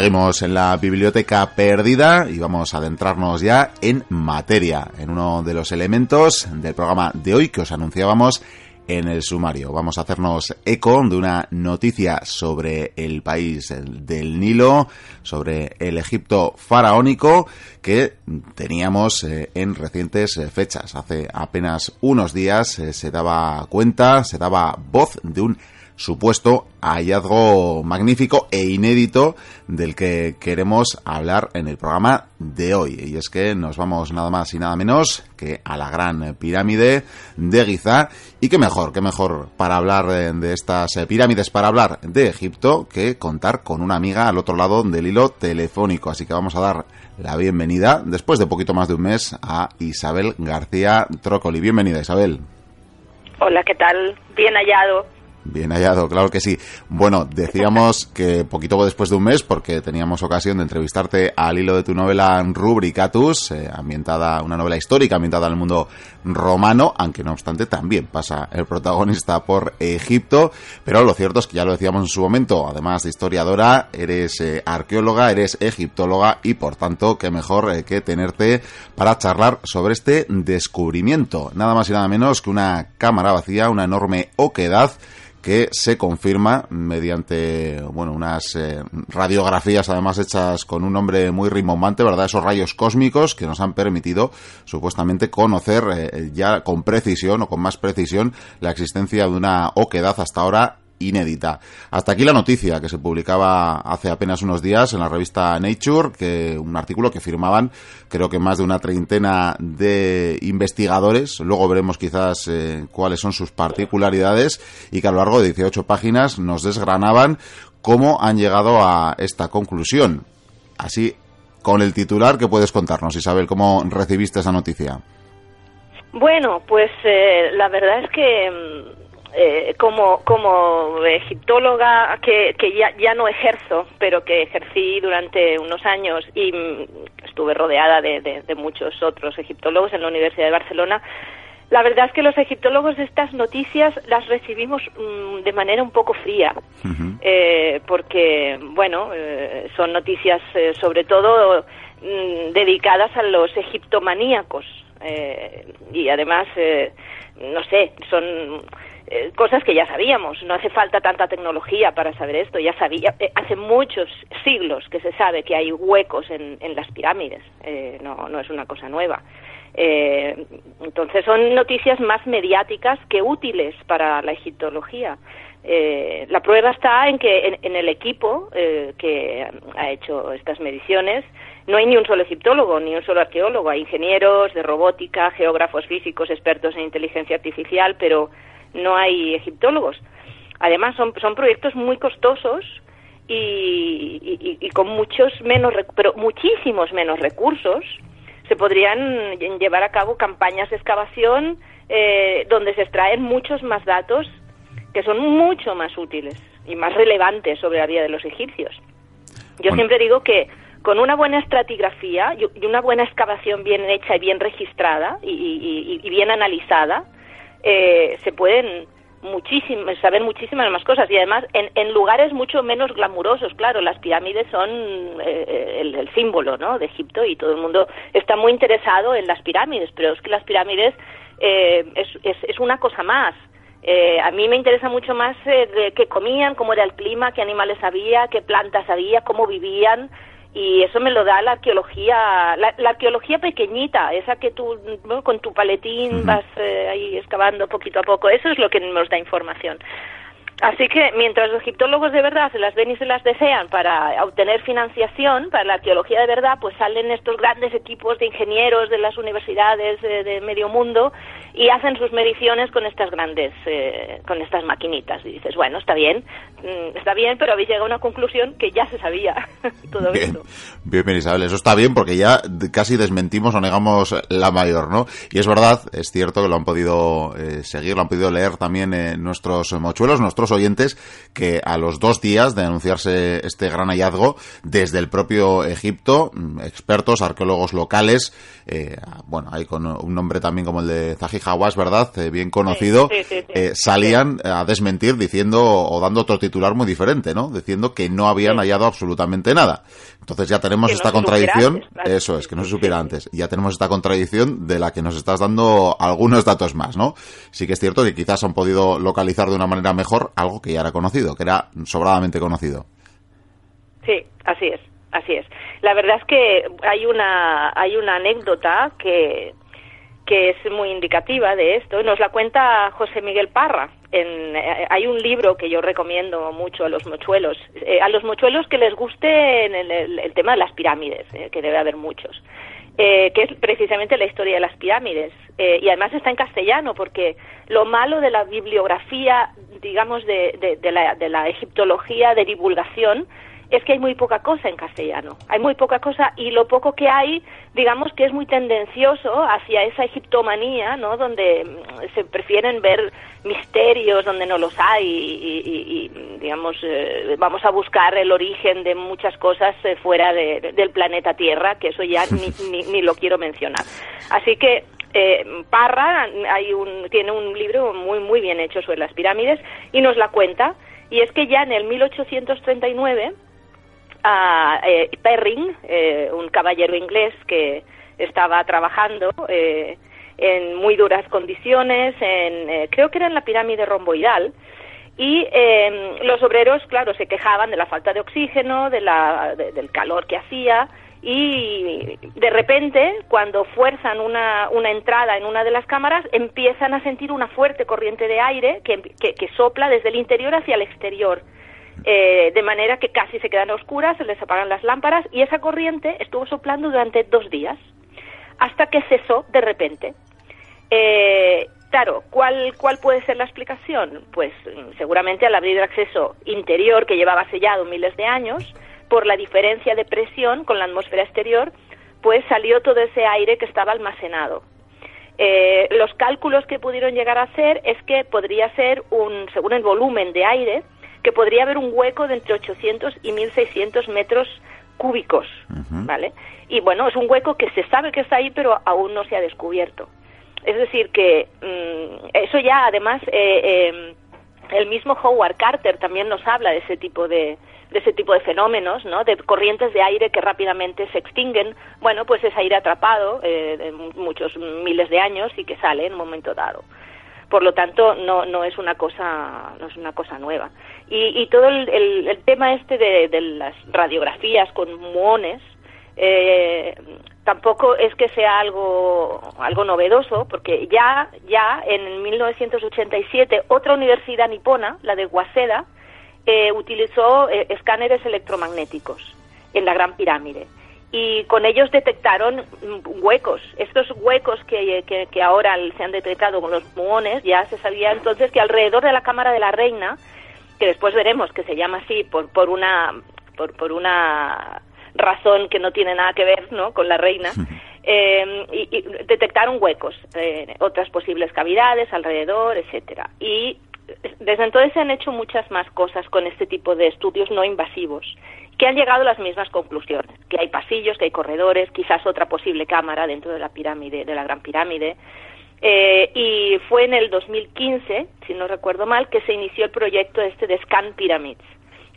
Seguimos en la biblioteca perdida y vamos a adentrarnos ya en materia, en uno de los elementos del programa de hoy que os anunciábamos en el sumario. Vamos a hacernos eco de una noticia sobre el país del Nilo, sobre el Egipto faraónico que teníamos eh, en recientes eh, fechas. Hace apenas unos días eh, se daba cuenta, se daba voz de un supuesto hallazgo magnífico e inédito del que queremos hablar en el programa de hoy. Y es que nos vamos nada más y nada menos que a la gran pirámide de Giza. Y qué mejor, qué mejor para hablar de estas pirámides, para hablar de Egipto, que contar con una amiga al otro lado del hilo telefónico. Así que vamos a dar la bienvenida, después de poquito más de un mes, a Isabel García Trócoli. Bienvenida, Isabel. Hola, ¿qué tal? Bien hallado. Bien hallado, claro que sí. Bueno, decíamos que poquito después de un mes, porque teníamos ocasión de entrevistarte al hilo de tu novela Rubricatus, eh, ambientada, una novela histórica ambientada en el mundo romano, aunque no obstante también pasa el protagonista por Egipto, pero lo cierto es que ya lo decíamos en su momento, además de historiadora, eres eh, arqueóloga, eres egiptóloga y por tanto, qué mejor eh, que tenerte para charlar sobre este descubrimiento, nada más y nada menos que una cámara vacía, una enorme oquedad, que se confirma mediante bueno unas eh, radiografías además hechas con un nombre muy rimbombante, ¿verdad? Esos rayos cósmicos que nos han permitido supuestamente conocer eh, ya con precisión o con más precisión la existencia de una oquedad hasta ahora inédita. Hasta aquí la noticia que se publicaba hace apenas unos días en la revista Nature, que un artículo que firmaban creo que más de una treintena de investigadores. Luego veremos quizás eh, cuáles son sus particularidades y que a lo largo de 18 páginas nos desgranaban cómo han llegado a esta conclusión. Así, con el titular que puedes contarnos, Isabel, ¿cómo recibiste esa noticia? Bueno, pues eh, la verdad es que mm, eh, como, como egiptóloga que, que ya, ya no ejerzo, pero que ejercí durante unos años y mm, estuve rodeada de, de, muchos otros egiptólogos en la Universidad de Barcelona, la verdad es que los egiptólogos estas noticias las recibimos mm, de manera un poco fría, eh, porque, bueno, eh, son noticias sobre todo mm, dedicadas a los egiptomaníacos y además, no sé, son eh, cosas que ya sabíamos. No hace falta tanta tecnología para saber esto. Ya sabía, eh, hace muchos siglos que se sabe que hay huecos en, en las pirámides. Eh, no, no es una cosa nueva. entonces son noticias más mediáticas que útiles para la egiptología. la prueba está en que en, el equipo que ha hecho estas mediciones no hay ni un solo egiptólogo, ni un solo arqueólogo. Hay ingenieros de robótica, geógrafos físicos, expertos en inteligencia artificial, pero no hay egiptólogos. Además, son, son proyectos muy costosos y, y, con muchos menos, pero muchísimos menos recursos. Se podrían llevar a cabo campañas de excavación eh, donde se extraen muchos más datos que son mucho más útiles y más relevantes sobre la vida de los egipcios. Yo siempre digo que con una buena estratigrafía y una buena excavación bien hecha y bien registrada y, y bien analizada, eh, se pueden muchísimas, saber muchísimas más cosas y además en, en, lugares mucho menos glamurosos. Claro, las pirámides son eh, el, símbolo ¿no? de Egipto y todo el mundo está muy interesado en las pirámides, pero es que las pirámides eh, es, es, es, una cosa más. Eh, a mí me interesa mucho más de qué comían, cómo era el clima, qué animales había, qué plantas había, cómo vivían, y eso me lo da la arqueología, la, arqueología pequeñita, esa que tú con tu paletín vas eh, ahí excavando poquito a poco, eso es lo que nos da información. Así que mientras los egiptólogos de verdad se las ven y se las desean para obtener financiación para la arqueología de verdad, pues salen estos grandes equipos de ingenieros de las universidades de, medio mundo y hacen sus mediciones con estas grandes, eh, con estas maquinitas. Y dices, bueno, está bien, mm, está bien, pero habéis llegado a una conclusión que ya se sabía todo bien, esto. Bien, bien, Isabel, eso está bien porque ya casi desmentimos o negamos la mayor, ¿no? Y es verdad, es cierto que lo han podido eh, seguir, lo han podido leer también eh, nuestros mochuelos, nuestros oyentes que a los dos días de anunciarse este gran hallazgo, desde el propio Egipto, mm, expertos, arqueólogos locales, eh, bueno, hay con un nombre también como el de Zahi Hawass, ¿verdad? Eh, bien conocido, eh, salían a desmentir diciendo o dando otro titular muy diferente, ¿no? Diciendo que no habían hallado absolutamente nada. Entonces ya tenemos esta contradicción, eso es, que no se supiera antes. Ya tenemos esta contradicción de la que nos estás dando algunos datos más, ¿no? Sí que es cierto que quizás han podido localizar de una manera mejor algo que ya era conocido, que era sobradamente conocido. Sí, así es, así es. La verdad es que hay una hay una anécdota que que es muy indicativa de esto, nos la cuenta José Miguel Parra. En, eh, hay un libro que yo recomiendo mucho a los mochuelos, eh, a los mochuelos que les guste el, tema de las pirámides, eh, que debe haber muchos, que es precisamente la historia de las pirámides. y además está en castellano, porque lo malo de la bibliografía, digamos, de, de, la, de la egiptología de divulgación, es que hay muy poca cosa en castellano. Hay muy poca cosa y lo poco que hay, digamos que es muy tendencioso hacia esa egiptomanía, ¿no? Donde mm, se prefieren ver misterios donde no los hay y, digamos, eh, vamos a buscar el origen de muchas cosas eh, fuera del planeta Tierra, que eso ya ni, ni, lo quiero mencionar. Así que eh, Parra hay un, tiene un libro muy muy bien hecho sobre las pirámides y nos la cuenta y es que ya en el 1839 a eh, Perring, eh, un caballero inglés que estaba trabajando eh, en muy duras condiciones, en, creo que era en la pirámide romboidal, y em, los obreros, claro, se quejaban de la falta de oxígeno, de la, del calor que hacía, y de repente, cuando fuerzan una, una, entrada en una de las cámaras, empiezan a sentir una fuerte corriente de aire que, que sopla desde el interior hacia el exterior eh, de manera que casi se quedan oscuras, se les apagan las lámparas y esa corriente estuvo soplando durante dos días, hasta que cesó de repente. Eh, claro, ¿cuál, ¿cuál puede ser la explicación? Pues mm, seguramente al abrir el acceso interior que llevaba sellado miles de años, por la diferencia de presión con la atmósfera exterior, pues salió todo ese aire que estaba almacenado. Eh, los cálculos que pudieron llegar a hacer es que podría ser un, según el volumen de aire, que podría haber un hueco de entre 800 y 1600 metros cúbicos, ¿vale? Y bueno, es un hueco que se sabe que está ahí, pero aún no se ha descubierto. Es decir, que mm, eso ya además eh, em, el mismo Howard Carter también nos habla de ese tipo de, de ese tipo de fenómenos, ¿no? De corrientes de aire que rápidamente se extinguen. Bueno, pues es aire atrapado eh, de muchos miles de años y que sale en un momento dado. Por lo tanto, no, no es una cosa no es una cosa nueva. Y, todo el, tema este de, las radiografías con muones eh, tampoco es que sea algo algo novedoso porque ya ya en 1987 otra universidad nipona la de Waseda eh, utilizó eh, escáneres electromagnéticos en la Gran Pirámide y con ellos detectaron huecos. Estos huecos que, que, ahora se han detectado con los muones, ya se sabía entonces que alrededor de la Cámara de la Reina que después veremos que se llama así por, por una por, por una razón que no tiene nada que ver ¿no? con la reina, eh, y, detectaron huecos, eh, otras posibles cavidades alrededor, etcétera. Y desde entonces se han hecho muchas más cosas con este tipo de estudios no invasivos, que han llegado a las mismas conclusiones, que hay pasillos, que hay corredores, quizás otra posible cámara dentro de la pirámide, de la Gran Pirámide, eh, y fue en el 2015, si no recuerdo mal, que se inició el proyecto este de Scan Pyramids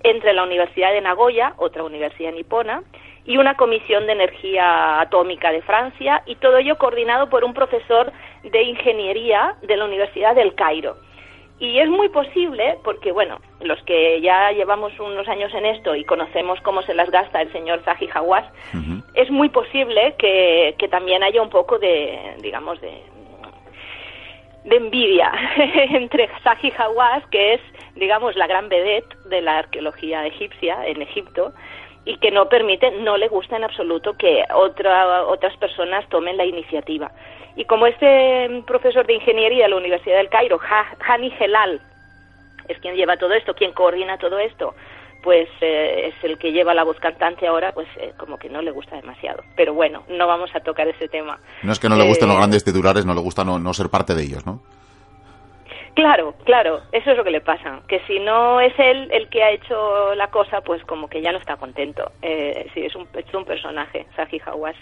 entre la Universidad de Nagoya, otra universidad nipona, y una comisión de energía atómica de Francia, y todo ello coordinado por un profesor de ingeniería de la Universidad del Cairo. Y es muy posible, porque bueno, los que ya llevamos unos años en esto y conocemos cómo se las gasta el señor Zahi Hawass, es muy posible que, que, también haya un poco de, digamos, de, de envidia entre Zahi Hawass, que es, digamos, la gran vedette de la arqueología egipcia en Egipto, y que no permite, no le gusta en absoluto que otra, otras personas tomen la iniciativa. Y como este profesor de ingeniería de la Universidad del Cairo, Hani Helal, es quien lleva todo esto, quien coordina todo esto, pues eh, es el que lleva la voz cantante ahora, pues eh, como que no le gusta demasiado. Pero bueno, no vamos a tocar ese tema. No es que no le gusten los eh, grandes titulares, no le gusta no, ser parte de ellos, ¿no? Claro, claro, eso es lo que le pasa, que si no es él el que ha hecho la cosa, pues como que ya no está contento. sí, es un, es un personaje, Saji Hawass.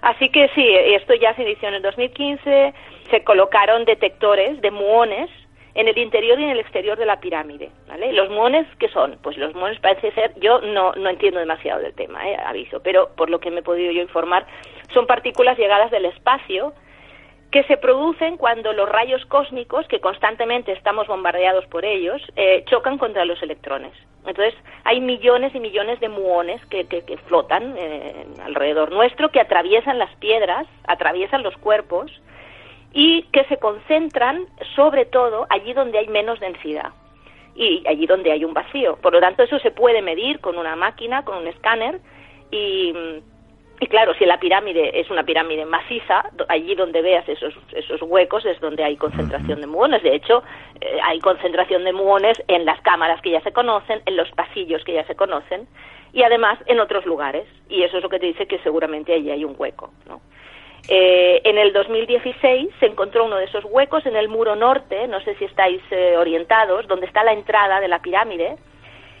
Así que sí, esto ya se inició en el 2015, se colocaron detectores de muones en el interior y en el exterior de la pirámide. ¿vale? ¿Los muones qué son? Pues los muones parece ser, yo no, no entiendo demasiado del tema, ¿eh? aviso, pero por lo que me he podido yo informar, son partículas llegadas del espacio que se producen cuando los rayos cósmicos, que constantemente estamos bombardeados por ellos, eh, chocan contra los electrones. Entonces, hay millones y millones de muones que, que, flotan eh, alrededor nuestro, que atraviesan las piedras, atraviesan los cuerpos y que se concentran sobre todo allí donde hay menos densidad y allí donde hay un vacío. Por lo tanto, eso se puede medir con una máquina, con un escáner y y claro, si la pirámide es una pirámide maciza, allí donde veas esos, esos huecos es donde hay concentración de muones. De hecho, eh, hay concentración de muones en las cámaras que ya se conocen, en los pasillos que ya se conocen y además en otros lugares. Y eso es lo que te dice que seguramente allí hay un hueco. ¿no? Eh, en el 2016 se encontró uno de esos huecos en el muro norte, no sé si estáis eh, orientados, donde está la entrada de la pirámide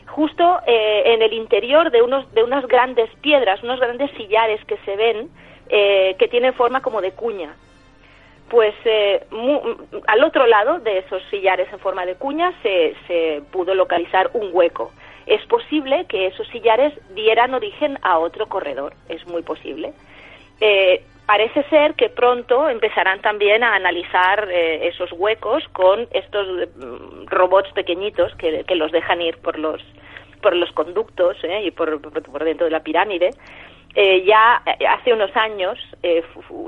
justo eh, en el interior de, unos, de unas grandes piedras, unos grandes sillares que se ven que tienen forma como de cuña. Pues eh, al otro lado de esos sillares en forma de cuña se pudo localizar un hueco. Es posible que esos sillares dieran origen a otro corredor, es muy posible. Parece ser que pronto empezarán también a analizar esos huecos con estos mm, robots pequeñitos que, que, los dejan ir por los por los conductos ¿eh? y por, por, dentro de la pirámide. Eh, ya eh, hace unos años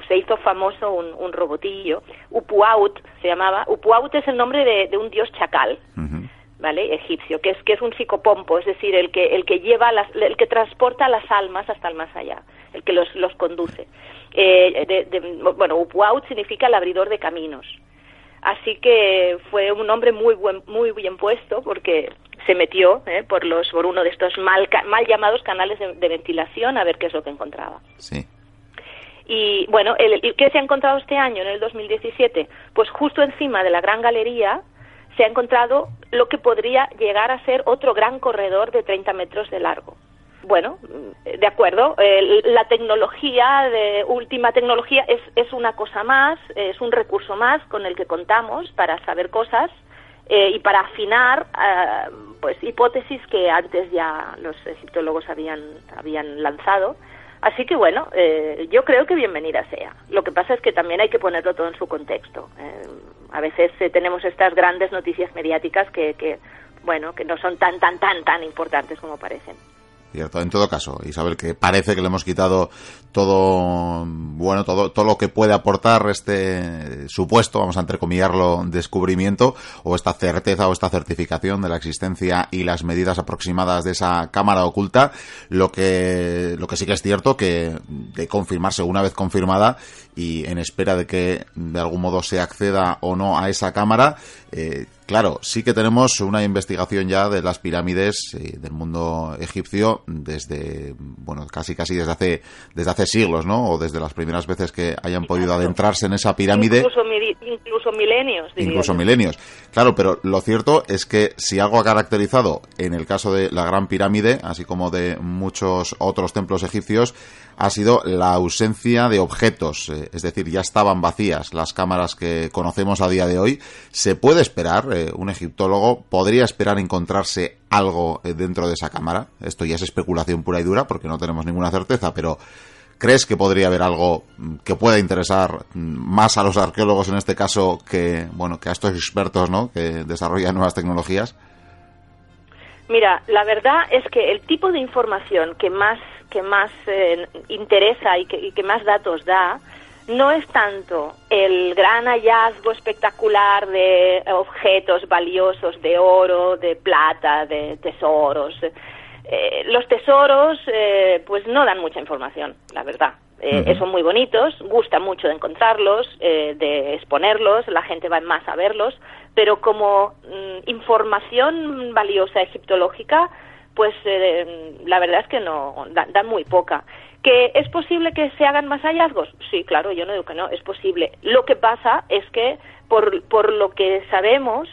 se hizo famoso un, robotillo, Upuaut se llamaba. Upuaut es el nombre de, un dios chacal, ¿vale? Egipcio, que es que es un psicopompo, es decir, el que el que lleva las, el que transporta las almas hasta el más allá, el que los los conduce. Bueno, Upuaut significa el abridor de caminos. Así que fue un nombre muy buen, muy bien puesto porque se metió eh, por los por uno de estos mal, mal llamados canales de, ventilación a ver qué es lo que encontraba. Sí. Y bueno, el, ¿qué se ha encontrado este año, en el 2017? Pues justo encima de la Gran Galería se ha encontrado lo que podría llegar a ser otro gran corredor de 30 metros de largo. Bueno, de acuerdo, la tecnología, de última tecnología, es, es una cosa más, es un recurso más con el que contamos para saber cosas eh, y para afinar eh, pues hipótesis que antes ya los egiptólogos habían, habían lanzado. Así que bueno, eh, yo creo que bienvenida sea. Lo que pasa es que también hay que ponerlo todo en su contexto. Eh, a veces eh, tenemos estas grandes noticias mediáticas que, que, bueno, que no son tan, tan, tan, tan importantes como parecen. Cierto, en todo caso, Isabel, que parece que le hemos quitado todo, bueno, todo, todo lo que puede aportar este supuesto, vamos a entrecomillarlo, descubrimiento, o esta certeza o esta certificación de la existencia y las medidas aproximadas de esa cámara oculta. Lo que, lo que sí que es cierto que de confirmarse una vez confirmada y en espera de que de algún modo se acceda o no a esa cámara, eh, Claro, sí que tenemos una investigación ya de las pirámides eh, del mundo egipcio desde, bueno, casi casi desde hace, desde hace siglos, ¿no? O desde las primeras veces que hayan podido adentrarse en esa pirámide. Incluso, incluso milenios. Incluso milenios. Claro, pero lo cierto es que si algo ha caracterizado en el caso de la Gran Pirámide, así como de muchos otros templos egipcios, ha sido la ausencia de objetos, eh, es decir, ya estaban vacías las cámaras que conocemos a día de hoy. ¿Se puede esperar, eh, un egiptólogo podría esperar encontrarse algo eh, dentro de esa cámara? Esto ya es especulación pura y dura porque no tenemos ninguna certeza, pero ¿crees que podría haber algo mm, que pueda interesar mm, más a los arqueólogos en este caso que, bueno, que a estos expertos, ¿no? que desarrollan nuevas tecnologías? Mira, la verdad es que el tipo de información que más que más eh, interesa y que, más datos da no es tanto el gran hallazgo espectacular de objetos valiosos de oro, de plata, de tesoros. Eh, los tesoros eh, pues no dan mucha información, la verdad. Son muy bonitos, gusta mucho de encontrarlos, de exponerlos, la gente va más a verlos, pero como mm, información valiosa egiptológica pues eh, la verdad es que no, dan muy poca. ¿Que es posible que se hagan más hallazgos? Sí, claro, yo no digo que no, es posible. Lo que pasa es que, por, por lo que sabemos,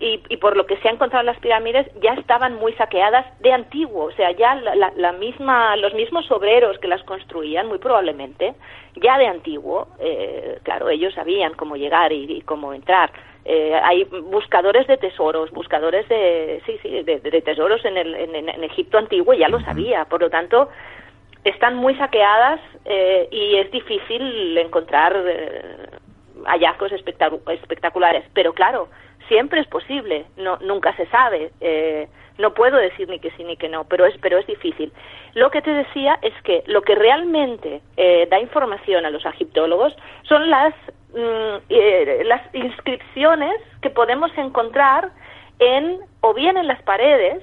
y, por lo que se ha encontrado en las pirámides ya estaban muy saqueadas de antiguo, o sea, ya la, misma, los mismos obreros que las construían, muy probablemente, ya de antiguo, eh, claro, ellos sabían cómo llegar y, cómo entrar. Eh, hay buscadores de tesoros, buscadores de, sí, sí, de, tesoros en, el, en, Egipto antiguo, ya lo sabía, por lo tanto, están muy saqueadas eh, y es difícil encontrar hallazgos espectaculares, pero claro, siempre es posible, no, nunca se sabe. Eh, no puedo decir ni que sí ni que no, pero es, pero es difícil. Lo que te decía es que lo que realmente eh, da información a los egiptólogos son las, mm, eh, las inscripciones que podemos encontrar en, o bien en las paredes,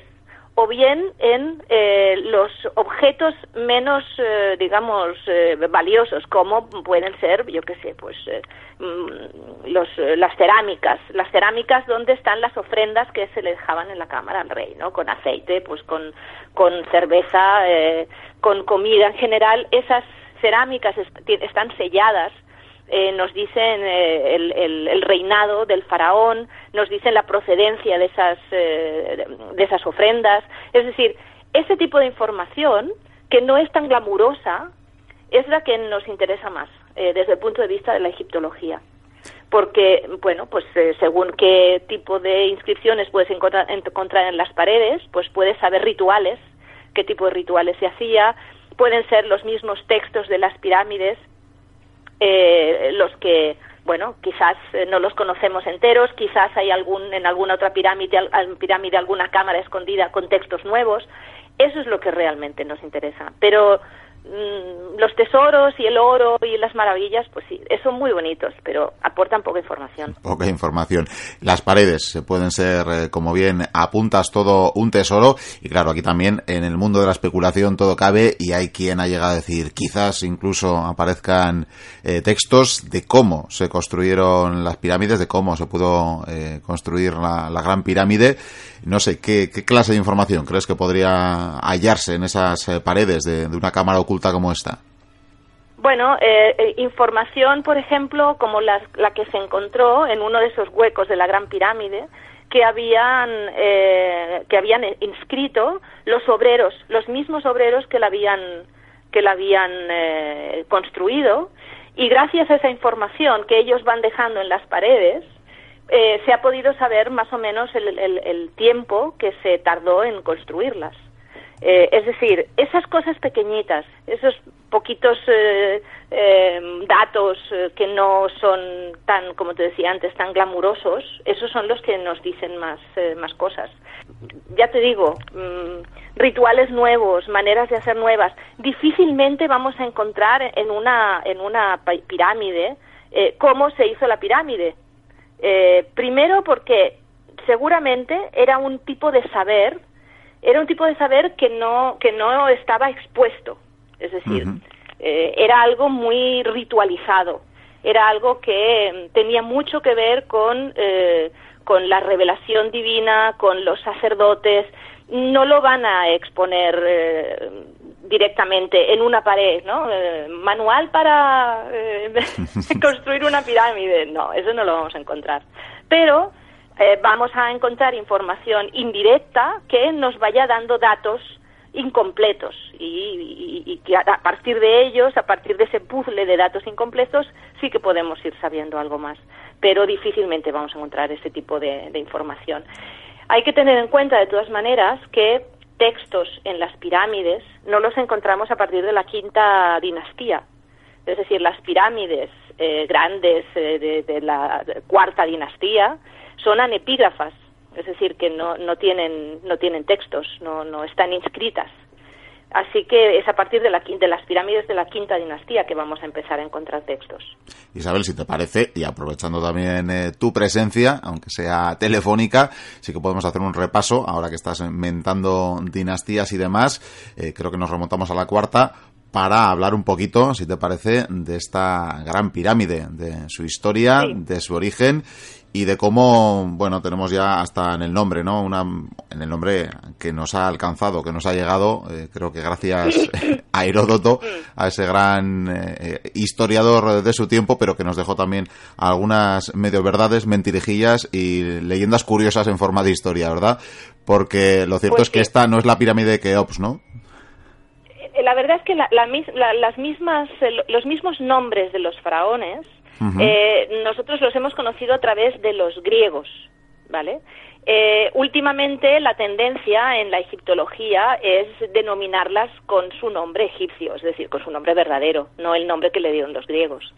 o bien en eh, los objetos menos, eh, digamos, eh, valiosos, como pueden ser, yo qué sé, pues mm, los, las cerámicas, las cerámicas donde están las ofrendas que se le dejaban en la cámara al rey, ¿no? Con aceite, pues con, con cerveza, con comida en general, esas cerámicas están selladas eh, nos dicen eh, el, reinado del faraón, nos dicen la procedencia de esas, eh, de esas ofrendas. Es decir, ese tipo de información, que no es tan glamurosa, es la que nos interesa más desde el punto de vista de la egiptología. Porque, bueno, pues según qué tipo de inscripciones puedes encontrar, encontrar en las paredes, pues puedes saber rituales, qué tipo de rituales se hacía, pueden ser los mismos textos de las pirámides, eh, los que bueno, quizás eh, no los conocemos enteros, quizás hay algún en alguna otra pirámide, pirámide alguna cámara escondida con textos nuevos. Eso es lo que realmente nos interesa. Pero los tesoros y el oro y las maravillas, pues sí, son muy bonitos, pero aportan poca información. Poca información. Las paredes pueden ser, eh, como bien apuntas, todo un tesoro. Y claro, aquí también en el mundo de la especulación todo cabe y hay quien ha llegado a decir, quizás incluso aparezcan eh, textos de cómo se construyeron las pirámides, de cómo se pudo eh, construir la, Gran Pirámide. No sé, ¿qué, clase de información crees que podría hallarse en esas paredes de, de una cámara oculta? Como esta? Bueno, eh, eh, información, por ejemplo, como la, que se encontró en uno de esos huecos de la Gran Pirámide, que habían eh, que habían inscrito los obreros, los mismos obreros que la habían que la habían construido, y gracias a esa información que ellos van dejando en las paredes, se ha podido saber más o menos el tiempo que se tardó en construirlas. Eh, es decir, esas cosas pequeñitas, esos poquitos eh, eh, datos que no son tan, como te decía antes, tan glamurosos, esos son los que nos dicen más, más cosas. Ya te digo, mm, rituales nuevos, maneras de hacer nuevas. Difícilmente vamos a encontrar en una, en una pirámide cómo se hizo la pirámide. primero porque seguramente era un tipo de saber era un tipo de saber que no, que no estaba expuesto, es decir, eh, era algo muy ritualizado, era algo que mm, tenía mucho que ver con, eh, con la revelación divina, con los sacerdotes, no lo van a exponer eh, directamente en una pared, ¿no? manual para construir una pirámide, no, eso no lo vamos a encontrar. Pero eh, vamos a encontrar información indirecta que nos vaya dando datos incompletos. Y, que a partir de ellos, a partir de ese puzzle de datos incompletos, sí que podemos ir sabiendo algo más, pero difícilmente vamos a encontrar ese tipo de, información. Hay que tener en cuenta, de todas maneras, que textos en las pirámides no los encontramos a partir de la quinta dinastía, es decir, las pirámides eh, grandes eh, de, la cuarta dinastía son anepígrafas, es decir, que no, no, tienen, no tienen textos, no, no están inscritas. Así que es a partir de, la, de las pirámides de la quinta dinastía que vamos a empezar a encontrar textos. Isabel, si te parece, y aprovechando también eh, tu presencia, aunque sea telefónica, sí que podemos hacer un repaso, ahora que estás inventando dinastías y demás, creo que nos remontamos a la cuarta, para hablar un poquito, si te parece, de esta gran pirámide, de su historia, de su origen y de cómo, bueno, tenemos ya hasta en el nombre, ¿no? Una, en el nombre que nos ha alcanzado, que nos ha llegado, eh, creo que gracias a Heródoto, a ese gran eh, historiador de su tiempo, pero que nos dejó también algunas medio verdades, mentirijillas y leyendas curiosas en forma de historia, ¿verdad? Porque lo cierto Pues es que sí. esta no es la pirámide de Keops, ¿no? Eh, La verdad es que la- la la- las mismas, eh, lo- los mismos nombres de los faraones Eh, nosotros los hemos conocido a través de los griegos, ¿vale? Eh, últimamente la tendencia en la egiptología es denominarlas con su nombre egipcio, es decir, con su nombre verdadero, no el nombre que le dieron los griegos.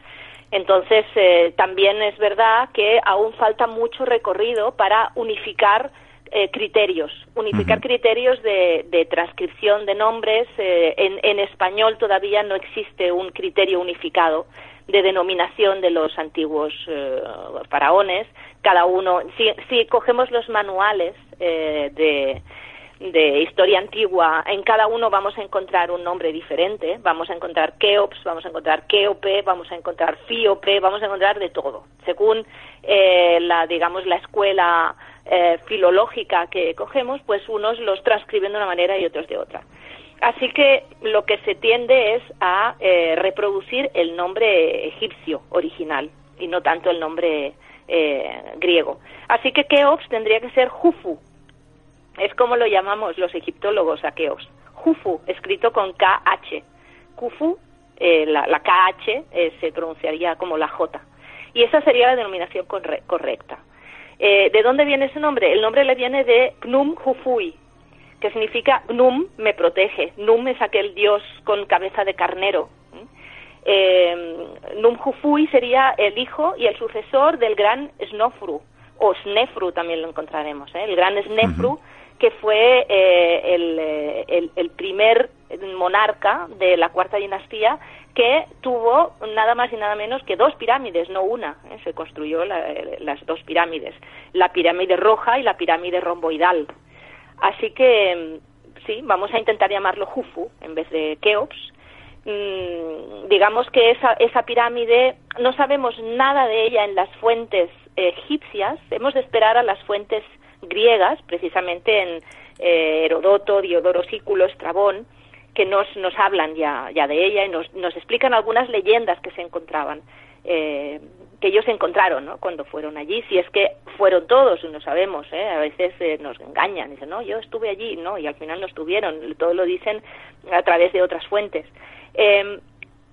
Entonces, eh, también es verdad que aún falta mucho recorrido para unificar eh, criterios, unificar criterios de, de transcripción de nombres. eh, en, en español todavía no existe un criterio unificado de denominación de los antiguos eh, faraones. Cada uno, si, si cogemos los manuales eh, de, historia antigua, en cada uno vamos a encontrar un nombre diferente. Vamos a encontrar Keops, vamos a encontrar Keope, vamos a encontrar Fíope, vamos a encontrar de todo. Según eh, la, digamos, la escuela eh, filológica que cogemos, pues unos los transcriben de una manera y otros de otra. Así que lo que se tiende es a eh, reproducir el nombre egipcio original y no tanto el nombre eh, griego. Así que Keops tendría que ser Jufu, es como lo llamamos los egiptólogos a Keops. Jufu, escrito con KH. Kufu, eh, la, la KH eh, se pronunciaría como la J. Y esa sería la denominación corre- correcta. Eh, ¿De dónde viene ese nombre? El nombre le viene de Gnum Jufui, que significa Gnum me protege. Num es aquel dios con cabeza de carnero. Eh, Num Jufui sería el hijo y el sucesor del gran Snofru, o Snefru también lo encontraremos, ¿eh? el gran Snefru, que fue eh, el, eh, el- el primer monarca de la cuarta dinastía que tuvo nada más y nada menos que dos pirámides, no una. ¿eh? Se construyó la- las dos pirámides, la pirámide roja y la pirámide romboidal. Así que mm, sí, vamos a intentar llamarlo Jufu en vez de Keops. Mm, digamos que esa, esa pirámide no sabemos nada de ella en las fuentes egipcias. Hemos de esperar a las fuentes griegas, precisamente en eh, Herodoto, Diodoro Sículo, Estrabón, que nos, nos hablan ya, ya de ella y nos, nos explican algunas leyendas que se encontraban, eh, que ellos encontraron ¿no? cuando fueron allí, si es que fueron todos, no sabemos, ¿eh? a veces eh, nos engañan, dicen, no, yo estuve allí, no, y al final no estuvieron, todo lo dicen a través de otras fuentes. Eh,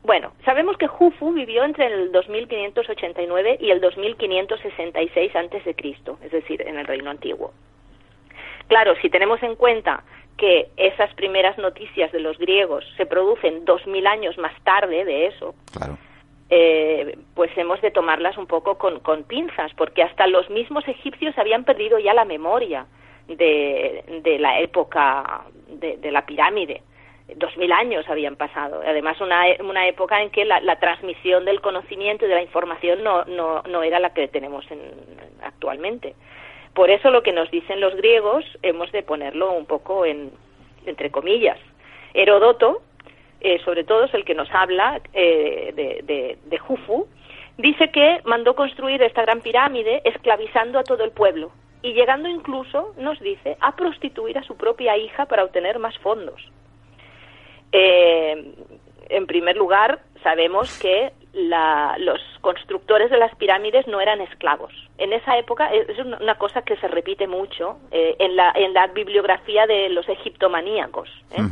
bueno, sabemos que Jufu vivió entre el 2589 y el 2566 antes de Cristo, es decir, en el Reino Antiguo. Claro, si tenemos en cuenta que esas primeras noticias de los griegos se producen dos mil años más tarde de eso. Eh, pues hemos de tomarlas un poco con, con pinzas, porque hasta los mismos egipcios habían perdido ya la memoria de, de la época de, la pirámide. Dos mil años habían pasado. Además, una, una época en que la, la transmisión del conocimiento y de la información no, no, no era la que tenemos en, actualmente. Por eso lo que nos dicen los griegos hemos de ponerlo un poco en, entre comillas. Heródoto, eh, sobre todo es el que nos habla eh, de, Jufu, dice que mandó construir esta gran pirámide esclavizando a todo el pueblo y llegando incluso, nos dice, a prostituir a su propia hija para obtener más fondos. Eh, en primer lugar, sabemos que la- los constructores de las pirámides no eran esclavos. En esa época es es una cosa que se repite mucho eh, en, la, en la bibliografía de los egiptomaníacos. ¿eh?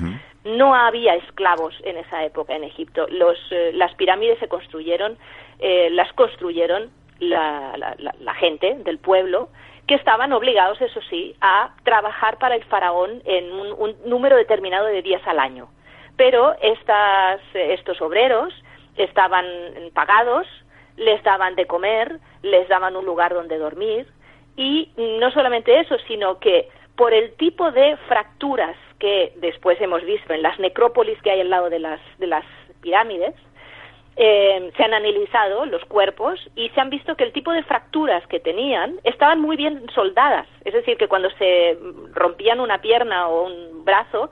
No había esclavos en esa época en Egipto. Los, eh, las pirámides se construyeron, eh, las construyeron la, la- la- gente del pueblo que estaban obligados, eso sí, a trabajar para el faraón en un, un número determinado de días al año. Pero estas, estos obreros estaban pagados, les daban de comer, les daban un lugar donde dormir y no solamente eso, sino que por el tipo de fracturas que después hemos visto en las necrópolis que hay al lado de las, de las pirámides, eh, se han analizado los cuerpos y se han visto que el tipo de fracturas que tenían estaban muy bien soldadas. Es decir, que cuando se rompían una pierna o un brazo,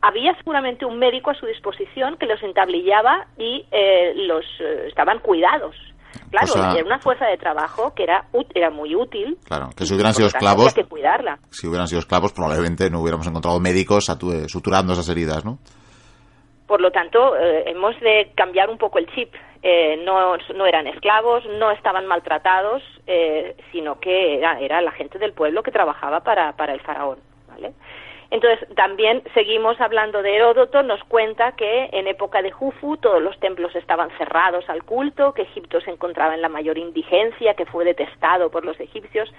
había seguramente un médico a su disposición que los entablillaba y los estaban cuidados. Claro, era una fuerza de trabajo que era, era muy útil. Claro, que si hubieran sido esclavos. que cuidarla. Si hubieran sido esclavos, probablemente no hubiéramos encontrado médicos suturando esas heridas, ¿no? Por lo tanto, hemos de cambiar un poco el chip. Eh, no, no, eran esclavos, no estaban maltratados, eh, sino que era, era, la gente del pueblo que trabajaba para, para el faraón. ¿vale? Entonces, también seguimos hablando de Heródoto, nos cuenta que en época de Jufu todos los templos estaban cerrados al culto, que Egipto se encontraba en la mayor indigencia, que fue detestado por los egipcios.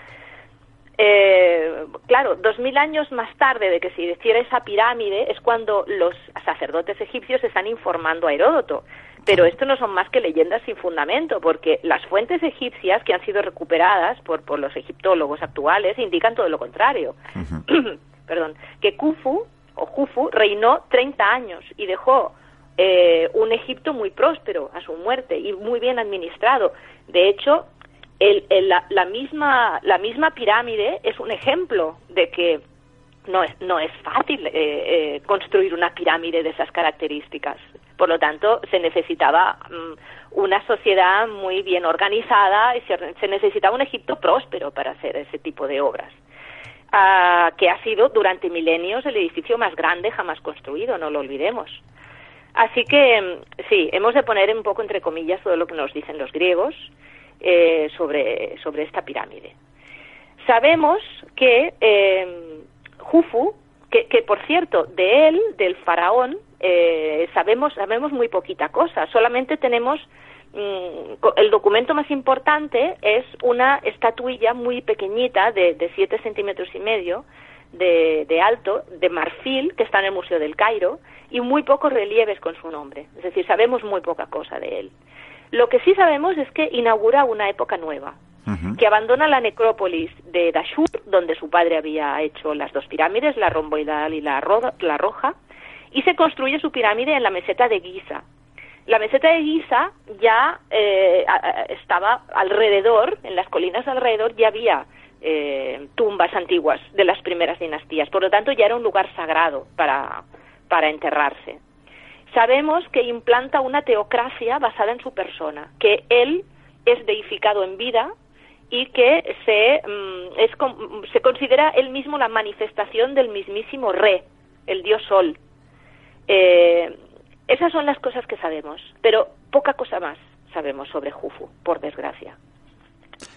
Eh, claro, dos mil años más tarde de que se hiciera esa pirámide es cuando los sacerdotes egipcios están informando a Heródoto pero esto no son más que leyendas sin fundamento, porque las fuentes egipcias que han sido recuperadas por, por los egiptólogos actuales indican todo lo contrario. Perdón, que Khufu o Jufu reinó 30 años y dejó eh, un Egipto muy próspero a su muerte y muy bien administrado. De hecho, el, la, misma, la misma pirámide es un ejemplo de que no es, no es fácil eh, eh, construir una pirámide de esas características. Por lo tanto, se necesitaba mm, una sociedad muy bien organizada y se, necesitaba un Egipto próspero para hacer ese tipo de obras. Ah, que ha sido durante milenios el edificio más grande jamás construido, no lo olvidemos. Así que mm, sí, hemos de poner un poco entre comillas todo lo que nos dicen los griegos eh, sobre, sobre esta pirámide. Sabemos que eh, Jufu, que, que por cierto, de él, del faraón, eh, sabemos, sabemos muy poquita cosa. Solamente tenemos el documento más importante es una estatuilla muy pequeñita de, de siete centímetros y medio de, de, alto, de marfil, que está en el Museo del Cairo, y muy pocos relieves con su nombre. Es decir, sabemos muy poca cosa de él. Lo que sí sabemos es que inaugura una época nueva, que abandona la necrópolis de Dashur, donde su padre había hecho las dos pirámides, la romboidal y la, la roja, y se construye su pirámide en la meseta de Giza. La meseta de Giza ya eh, estaba alrededor, en las colinas alrededor ya había eh, tumbas antiguas de las primeras dinastías, por lo tanto ya era un lugar sagrado para, para enterrarse. Sabemos que implanta una teocracia basada en su persona, que él es deificado en vida y que se, mm, es, se considera él mismo la manifestación del mismísimo Re, el dios Sol, eh, esas son las cosas que sabemos, pero poca cosa más sabemos sobre Jufu, por desgracia.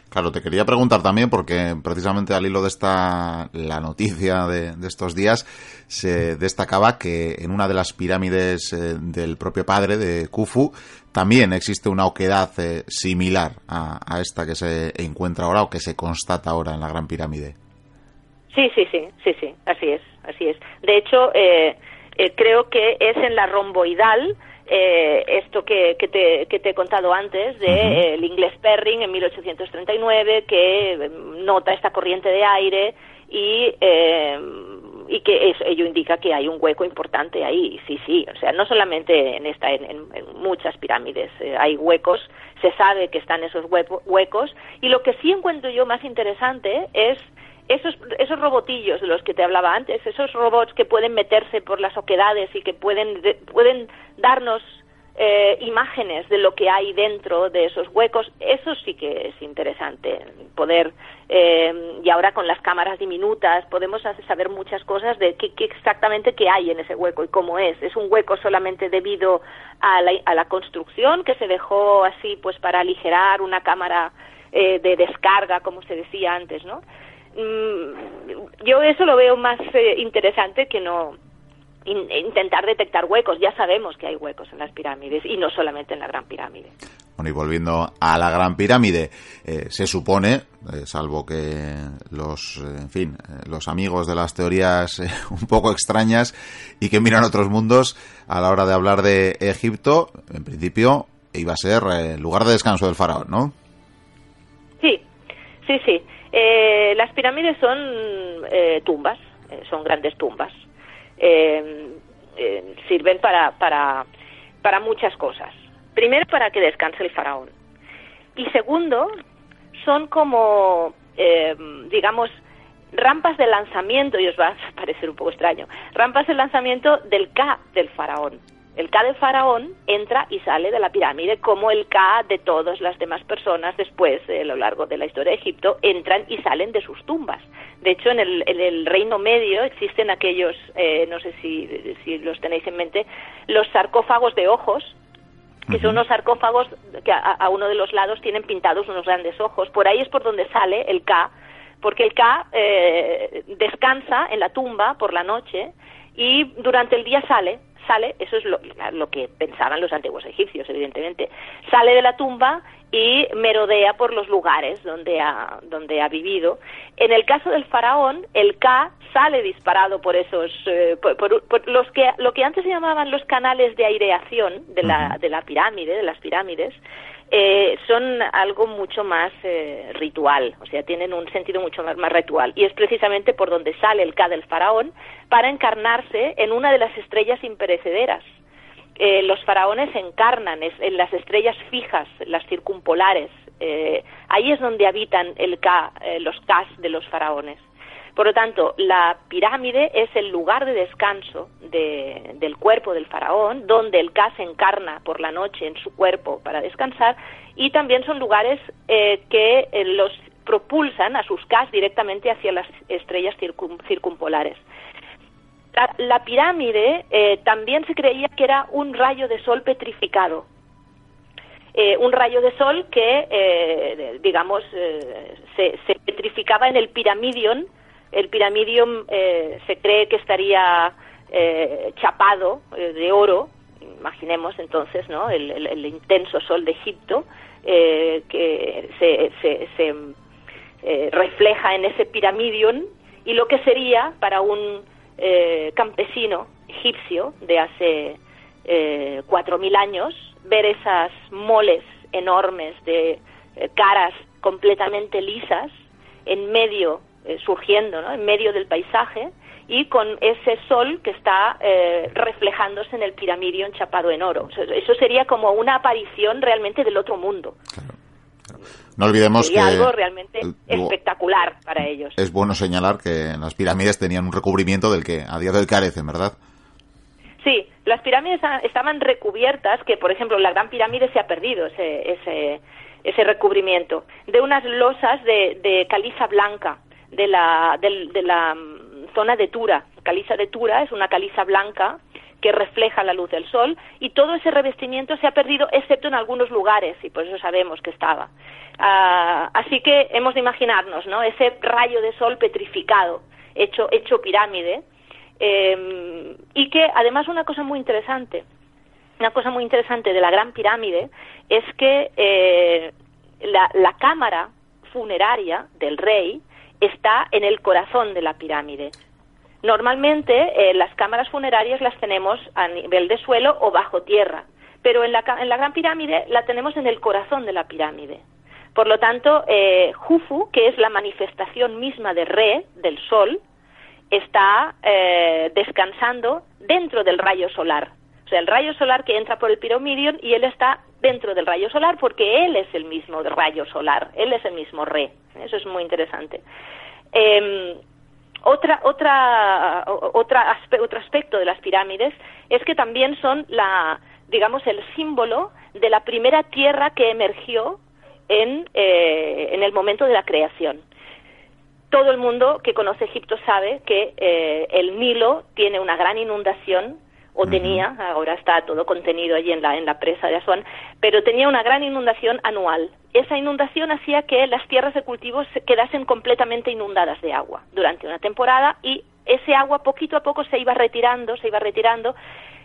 Claro, te quería preguntar también, porque precisamente al hilo de esta, la noticia de, estos días, se destacaba que en una de las pirámides eh, del propio padre de Khufu también existe una oquedad eh, similar a, esta que se encuentra ahora o que se constata ahora en la Gran Pirámide. Sí, sí, sí, sí, sí, así es, así es. De hecho, eh, eh, creo que es en la romboidal, eh, esto que, que, te, que, te, he contado antes, de eh, el inglés Perring en 1839, que nota esta corriente de aire y, y que eso, ello indica que hay un hueco importante ahí. Sí, sí, o sea, no solamente en, esta, en, muchas pirámides hay huecos, se sabe que están esos huecos, y lo que sí encuentro yo más interesante es esos, esos robotillos de los que te hablaba antes, esos robots que pueden meterse por las oquedades y que pueden, pueden darnos eh, imágenes de lo que hay dentro de esos huecos, eso sí que es interesante, poder, eh, y ahora con las cámaras diminutas podemos saber muchas cosas de qué, exactamente qué hay en ese hueco y cómo es. Es un hueco solamente debido a la, a la construcción que se dejó así pues para aligerar una cámara eh, de descarga, como se decía antes, ¿no? Mm, yo eso lo veo más eh, interesante que no intentar detectar huecos. Ya sabemos que hay huecos en las pirámides y no solamente en la Gran Pirámide. Bueno, y volviendo a la Gran Pirámide, eh, se supone, eh, salvo que los, en fin, los amigos de las teorías un poco extrañas y que miran otros mundos, a la hora de hablar de Egipto, en principio iba a ser el lugar de descanso del faraón, ¿no? Sí, sí, sí. Eh, las pirámides son eh, tumbas, eh, son grandes tumbas. sirven para, para, para muchas cosas. Primero, para que descanse el faraón. Y segundo, son como, digamos, rampas de lanzamiento, y os va a parecer un poco extraño, rampas de lanzamiento del K del faraón. El K del faraón entra y sale de la pirámide como el K de todas las demás personas después, a lo largo de la historia de Egipto, entran y salen de sus tumbas. De hecho, en el, Reino Medio existen aquellos, eh, no sé si, si los tenéis en mente, los sarcófagos de ojos, que son unos sarcófagos que a, uno de los lados tienen pintados unos grandes ojos. Por ahí es por donde sale el K, porque el K eh, descansa en la tumba por la noche y durante el día sale sale, eso es lo, que pensaban los antiguos egipcios, evidentemente, sale de la tumba y merodea por los lugares donde ha, donde ha vivido. En el caso del faraón, el K sale disparado por esos, eh, por, los que, lo que antes se llamaban los canales de aireación de la, de la pirámide, de las pirámides, eh, son algo mucho más eh, ritual, o sea, tienen un sentido mucho más, ritual. Y es precisamente por donde sale el K del faraón para encarnarse en una de las estrellas imperecederas. Eh, los faraones encarnan en las estrellas fijas, las circumpolares. ahí es donde habitan el K, los Ks de los faraones. Por lo tanto, la pirámide es el lugar de descanso del cuerpo del faraón, donde el Ka se encarna por la noche en su cuerpo para descansar, y también son lugares eh, que eh, los propulsan a sus Kas directamente hacia las estrellas circumpolares. La, pirámide eh, también se creía que era un rayo de sol petrificado, un rayo de sol que, digamos, se, se, petrificaba en el piramidion el piramidium eh, se cree que estaría eh, chapado eh, de oro, imaginemos entonces ¿no? el, intenso sol de Egipto, que se, refleja en ese piramidium y lo que sería para un campesino egipcio de hace cuatro mil años ver esas moles enormes de caras completamente lisas en medio eh, surgiendo en medio del paisaje y con ese sol que está eh, reflejándose en el piramidio enchapado en oro. Eso sería como una aparición realmente del otro mundo. No olvidemos que algo realmente espectacular para ellos. Es bueno señalar que las pirámides tenían un recubrimiento del que a día de hoy carecen, ¿verdad? Sí, las pirámides estaban recubiertas, que por ejemplo la Gran Pirámide se ha perdido ese, ese, ese recubrimiento, de unas losas de, de caliza blanca de la, de, la mm, zona de Tura. Caliza de Tura es una caliza blanca que refleja la luz del sol y todo ese revestimiento se ha perdido excepto en algunos lugares y por eso sabemos que estaba. Ah, así que hemos de imaginarnos ¿no? ese rayo de sol petrificado, hecho, hecho pirámide, em, y que además una cosa muy interesante, una cosa muy interesante de la Gran Pirámide es que eh, la, la cámara funeraria del rey está en el corazón de la pirámide. Normalmente eh, las cámaras funerarias las tenemos a nivel de suelo o bajo tierra, pero en la, en la Gran Pirámide la tenemos en el corazón de la pirámide. Por lo tanto, eh, Jufu, que es la manifestación misma de Re, del Sol, está eh, descansando dentro del rayo solar. O sea, el rayo solar que entra por el piramidion y él está dentro del rayo solar porque él es el mismo rayo solar, él es el mismo Re. Eso es muy interesante. Eh, otra, otra, otra otro aspecto de las pirámides es que también son la, digamos, el símbolo de la primera tierra que emergió en, eh, en el momento de la creación. Todo el mundo que conoce Egipto sabe que eh, el Nilo tiene una gran inundación o tenía, ahora está todo contenido allí en la, en la presa de Asuán, pero tenía una gran inundación anual. Esa inundación hacía que las tierras de cultivo se quedasen completamente inundadas de agua durante una temporada y ese agua poquito a poco se iba retirando, se iba retirando.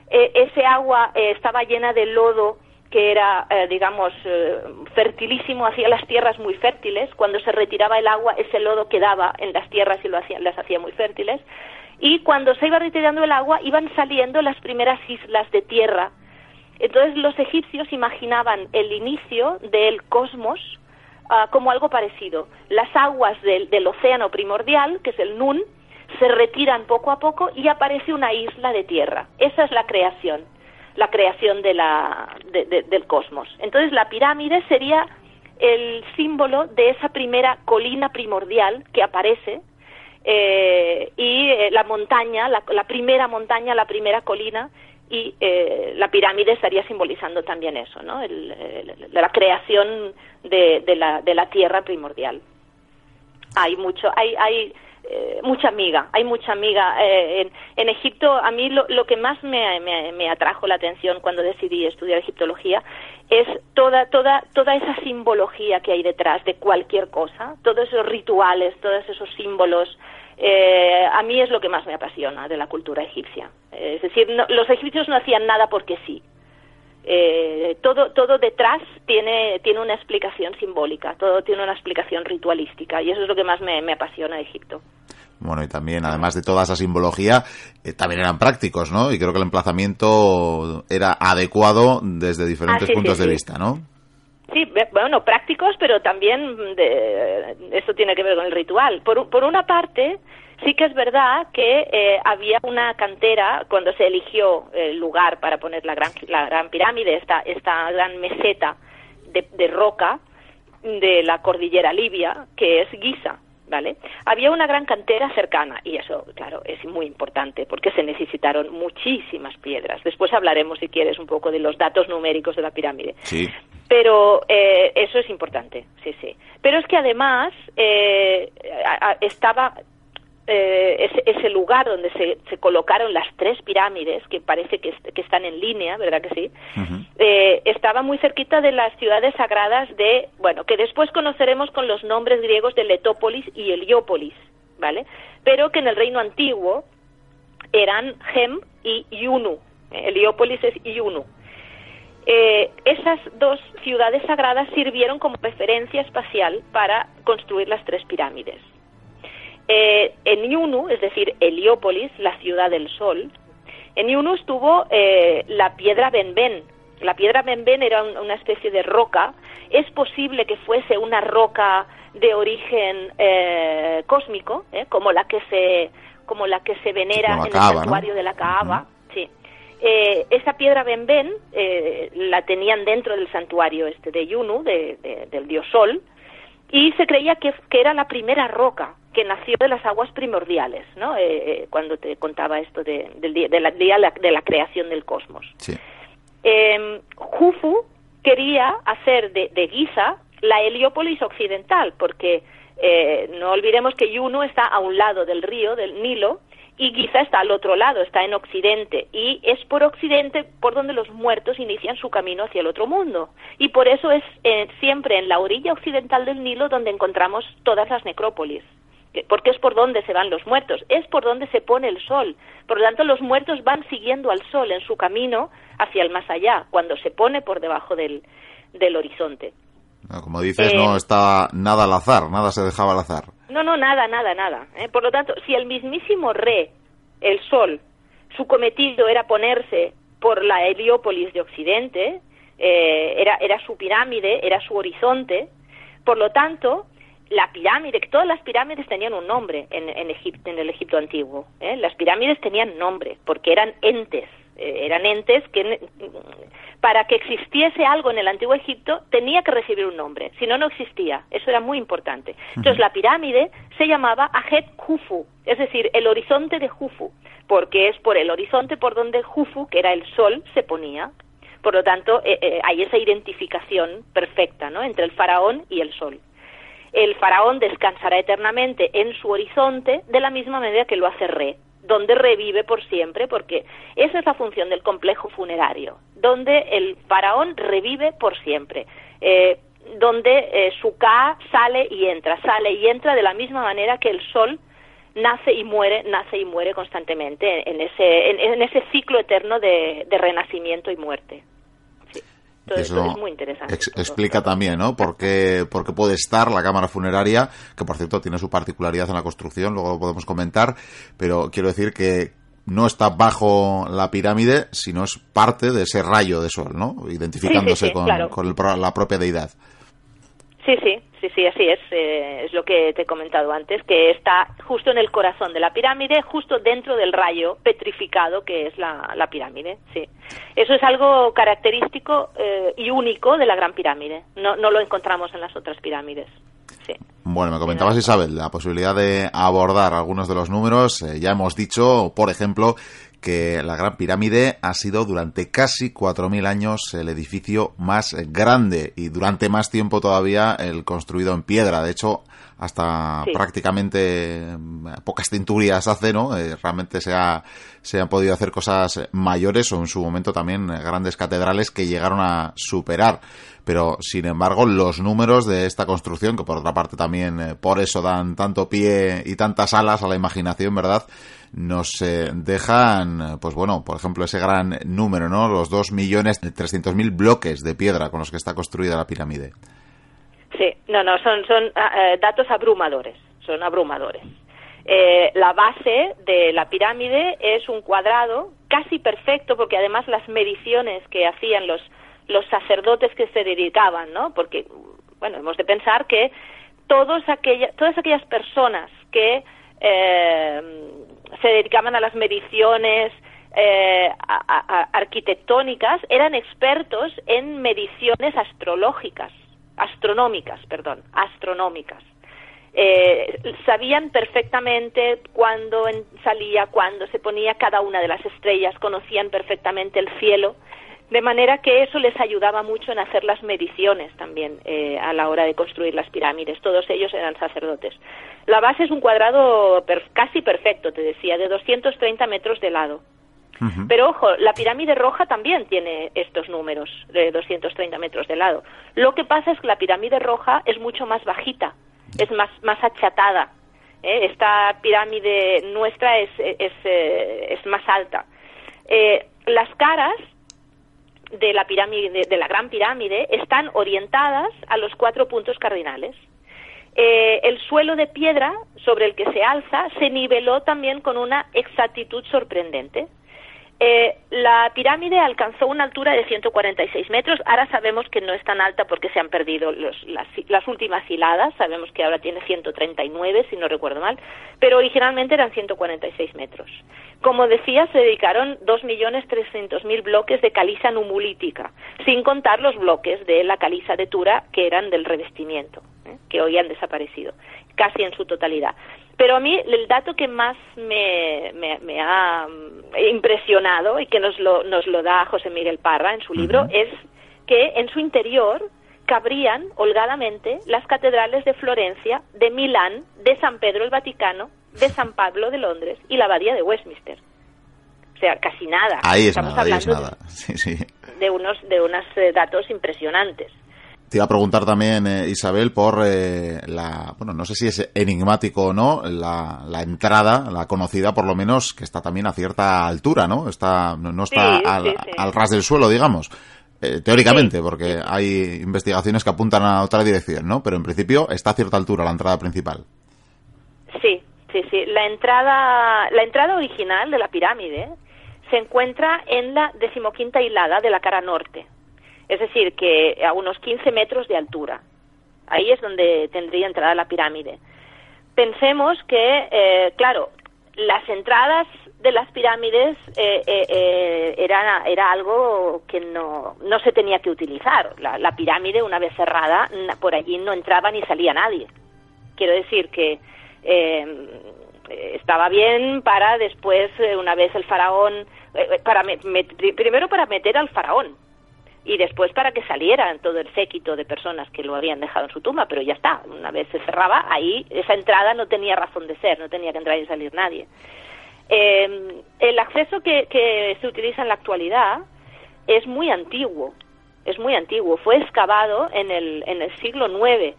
Eh, ese agua eh, estaba llena de lodo que era, eh, digamos, fertilísimo, hacía las tierras muy fértiles. Cuando se retiraba el agua, ese lodo quedaba en las tierras y lo hacía, las hacía muy fértiles y cuando se iba retirando el agua iban saliendo las primeras islas de tierra. Entonces los egipcios imaginaban el inicio del cosmos ah, como algo parecido. Las aguas del, océano primordial, que es el Nun, se retiran poco a poco y aparece una isla de tierra. Esa es la creación, la creación de la, del cosmos. Entonces la pirámide sería el símbolo de esa primera colina primordial que aparece eh, y eh, la montaña, la, primera montaña, la primera colina, y eh, la pirámide estaría simbolizando también eso, ¿no? la creación de, de, la, de la tierra primordial. Hay mucho, hay, hay mucha amiga, hay mucha amiga. en, en, Egipto, a mí lo, que más me, atrajo la atención cuando decidí estudiar egiptología es toda, toda, toda esa simbología que hay detrás de cualquier cosa, todos esos rituales, todos esos símbolos, eh, a mí es lo que más me apasiona de la cultura egipcia. es decir, los egipcios no hacían nada porque sí. Eh, todo, todo detrás tiene, tiene una explicación simbólica, todo tiene una explicación ritualística y eso es lo que más me, apasiona de Egipto. Bueno, y también, además de toda esa simbología, eh, también eran prácticos, ¿no? Y creo que el emplazamiento era adecuado desde diferentes ah, puntos de vista, ¿no? Sí, bueno, prácticos, pero también de, esto tiene que ver con el ritual. Por, por una parte, sí que es verdad que eh, había una cantera cuando se eligió el lugar para poner la gran, la gran pirámide, esta, esta gran meseta de, de roca de la cordillera libia, que es Giza. ¿vale? Había una gran cantera cercana y eso, claro, es muy importante porque se necesitaron muchísimas piedras. Después hablaremos, si quieres, un poco de los datos numéricos de la pirámide. Sí. Pero eh, eso es importante, sí, sí. Pero es que además eh, estaba eh, ese, lugar donde se, se, colocaron las tres pirámides, que parece que, que están en línea, ¿verdad que sí? eh, estaba muy cerquita de las ciudades sagradas de, bueno, que después conoceremos con los nombres griegos de Letópolis y Heliópolis, ¿vale? Pero que en el reino antiguo eran Gem y Yunu. Heliópolis es Yunu. Eh, esas dos ciudades sagradas sirvieron como referencia espacial para construir las tres pirámides. Eh, en Yunu, es decir, Heliópolis, la ciudad del sol, en Yunu estuvo eh, la piedra Benben. La piedra Benben era una especie de roca. Es posible que fuese una roca de origen eh, cósmico, como la que se como la que se venera en el santuario de la Kaaba. Sí. esa piedra Benben la tenían dentro del santuario este de Yunu, del dios Sol, y se creía que, era la primera roca que nació de las aguas primordiales, ¿no? Eh, eh, cuando te contaba esto de, del día, de, la, de la creación del cosmos. Sí. Eh, Jufu quería hacer de, de, Giza la Heliópolis occidental, porque eh, no olvidemos que Yuno está a un lado del río, del Nilo, y Giza está al otro lado, está en Occidente, y es por Occidente por donde los muertos inician su camino hacia el otro mundo. Y por eso es eh, siempre en la orilla occidental del Nilo donde encontramos todas las necrópolis porque es por donde se van los muertos, es por donde se pone el sol. Por lo tanto, los muertos van siguiendo al sol en su camino hacia el más allá, cuando se pone por debajo del, del horizonte. Como dices, no eh, estaba nada al azar, nada se dejaba al azar. No, no, nada, nada, nada. ¿eh? Por lo tanto, si el mismísimo Re, el Sol, su cometido era ponerse por la Heliópolis de Occidente, eh, era, era su pirámide, era su horizonte, por lo tanto, la pirámide, que todas las pirámides tenían un nombre en, en, Egipto, en el Egipto antiguo, ¿eh? las pirámides tenían nombre, porque eran entes, eh, eran entes que para que existiese algo en el antiguo Egipto tenía que recibir un nombre, si no, no existía. Eso era muy importante. Entonces, la pirámide se llamaba Ajet Jufu, es decir, el horizonte de Jufu, porque es por el horizonte por donde Jufu, que era el sol, se ponía. Por lo tanto, eh, eh, hay esa identificación perfecta ¿no? entre el faraón y el sol. El faraón descansará eternamente en su horizonte de la misma manera que lo hace Re, donde revive por siempre, porque esa es la función del complejo funerario, donde el faraón revive por siempre, eh, donde eh, su Ka sale y entra, sale y entra de la misma manera que el sol nace y muere, nace y muere constantemente en ese, en, ese ciclo eterno de renacimiento y muerte. Eso es muy interesante. explica también, ¿no? Por qué, por qué puede estar la cámara funeraria, que por cierto tiene su particularidad en la construcción, luego lo podemos comentar, pero quiero decir que no está bajo la pirámide, sino es parte de ese rayo de sol, ¿no? Identificándose con, la propia deidad. Sí, sí, sí, sí, así es. Eh, es lo que te he comentado antes, que está justo en el corazón de la pirámide, justo dentro del rayo petrificado que es la, pirámide. Sí, eso es algo característico eh, y único de la Gran Pirámide. No, no lo encontramos en las otras pirámides. Sí. Bueno, me comentabas Isabel la posibilidad de abordar algunos de los números. Eh, ya hemos dicho, por ejemplo, que la Gran Pirámide ha sido durante casi 4.000 años el edificio más grande y durante más tiempo todavía el construido en piedra. De hecho, hasta prácticamente mm, pocas cinturias hace, ¿no? Eh, realmente se, ha, se han podido hacer cosas mayores o en su momento también grandes catedrales que llegaron a superar. Pero, sin embargo, los números de esta construcción, que por otra parte también eh, por eso dan tanto pie y tantas alas a la imaginación, ¿verdad? Nos dejan, pues bueno, por ejemplo, ese gran número, ¿no? Los 2.300.000 bloques de piedra con los que está construida la pirámide. Sí, no, no, son, son ah, eh, datos abrumadores, son abrumadores. Eh, la base de la pirámide es un cuadrado casi perfecto, porque además las mediciones que hacían los, los sacerdotes que se dedicaban, ¿no? Porque, bueno, hemos de pensar que todos aquella, todas aquellas personas que eh, se dedicaban a las mediciones arquitectónicas eran expertos en mediciones astrológicas astronómicas, perdón, astronómicas. Eh, sabían perfectamente cuándo salía, cuándo se ponía cada una de las estrellas, conocían perfectamente el cielo, de manera que eso les ayudaba mucho en hacer las mediciones también eh, a la hora de construir las pirámides. Todos ellos eran sacerdotes. La base es un cuadrado casi perfecto, te decía, de 230 metros de lado. Pero ojo, la pirámide roja también tiene estos números de 230 metros de lado. Lo que pasa es que la pirámide roja es mucho más bajita, es más, más achatada. ¿eh? Esta pirámide nuestra es, es, eh, es más alta. Eh, las caras de la pirámide, de la gran pirámide, están orientadas a los cuatro puntos cardinales. el suelo de piedra sobre el que se alza se niveló también con una exactitud sorprendente. Eh, la pirámide alcanzó una altura de 146 metros. Ahora sabemos que no es tan alta porque se han perdido las, últimas hiladas. Sabemos que ahora tiene 139, si no recuerdo mal. Pero originalmente eran 146 metros. Como decía, se dedicaron 2.300.000 bloques de caliza numulítica, sin contar los bloques de la caliza de Tura que eran del revestimiento, ¿eh? que hoy han desaparecido, casi en su totalidad. Pero a mí el dato que más me, me, ha mm, impresionado y que nos lo, nos lo da José Miguel Parra en su libro es que en su interior cabrían holgadamente las catedrales de Florencia, de Milán, de San Pedro el Vaticano, de San Pablo de Londres y la abadía de Westminster. O sea, casi nada. Ahí es nada, ahí es nada. De, unos, de unos eh, datos impresionantes. Te iba a preguntar también, eh, Isabel, por eh, la, bueno, no sé si es enigmático o no, la, la, entrada, la conocida por lo menos, que está también a cierta altura, ¿no? Está, no, está al, ras del suelo, digamos. Eh, teóricamente, porque hay investigaciones que apuntan a otra dirección, ¿no? Pero en principio está a cierta altura la entrada principal. Sí, sí, sí. La entrada, la entrada original de la pirámide se encuentra en la decimoquinta hilada de la cara norte es decir, que a unos 15 metros de altura. Ahí es donde tendría entrada la pirámide. Pensemos que, eh, claro, las entradas de las pirámides eh, eh, era, era algo que no, no se tenía que utilizar. La, pirámide, una vez cerrada, por allí no entraba ni salía nadie. Quiero decir que estaba bien para después, una vez el faraón, para primero para meter al faraón, y después para que salieran todo el séquito de personas que lo habían dejado en su tumba, pero ya está, una vez se cerraba, ahí esa entrada no tenía razón de ser, no tenía que entrar y salir nadie. Eh, el acceso que, que se utiliza en la actualidad es muy antiguo, es muy antiguo, fue excavado en el, en el siglo IX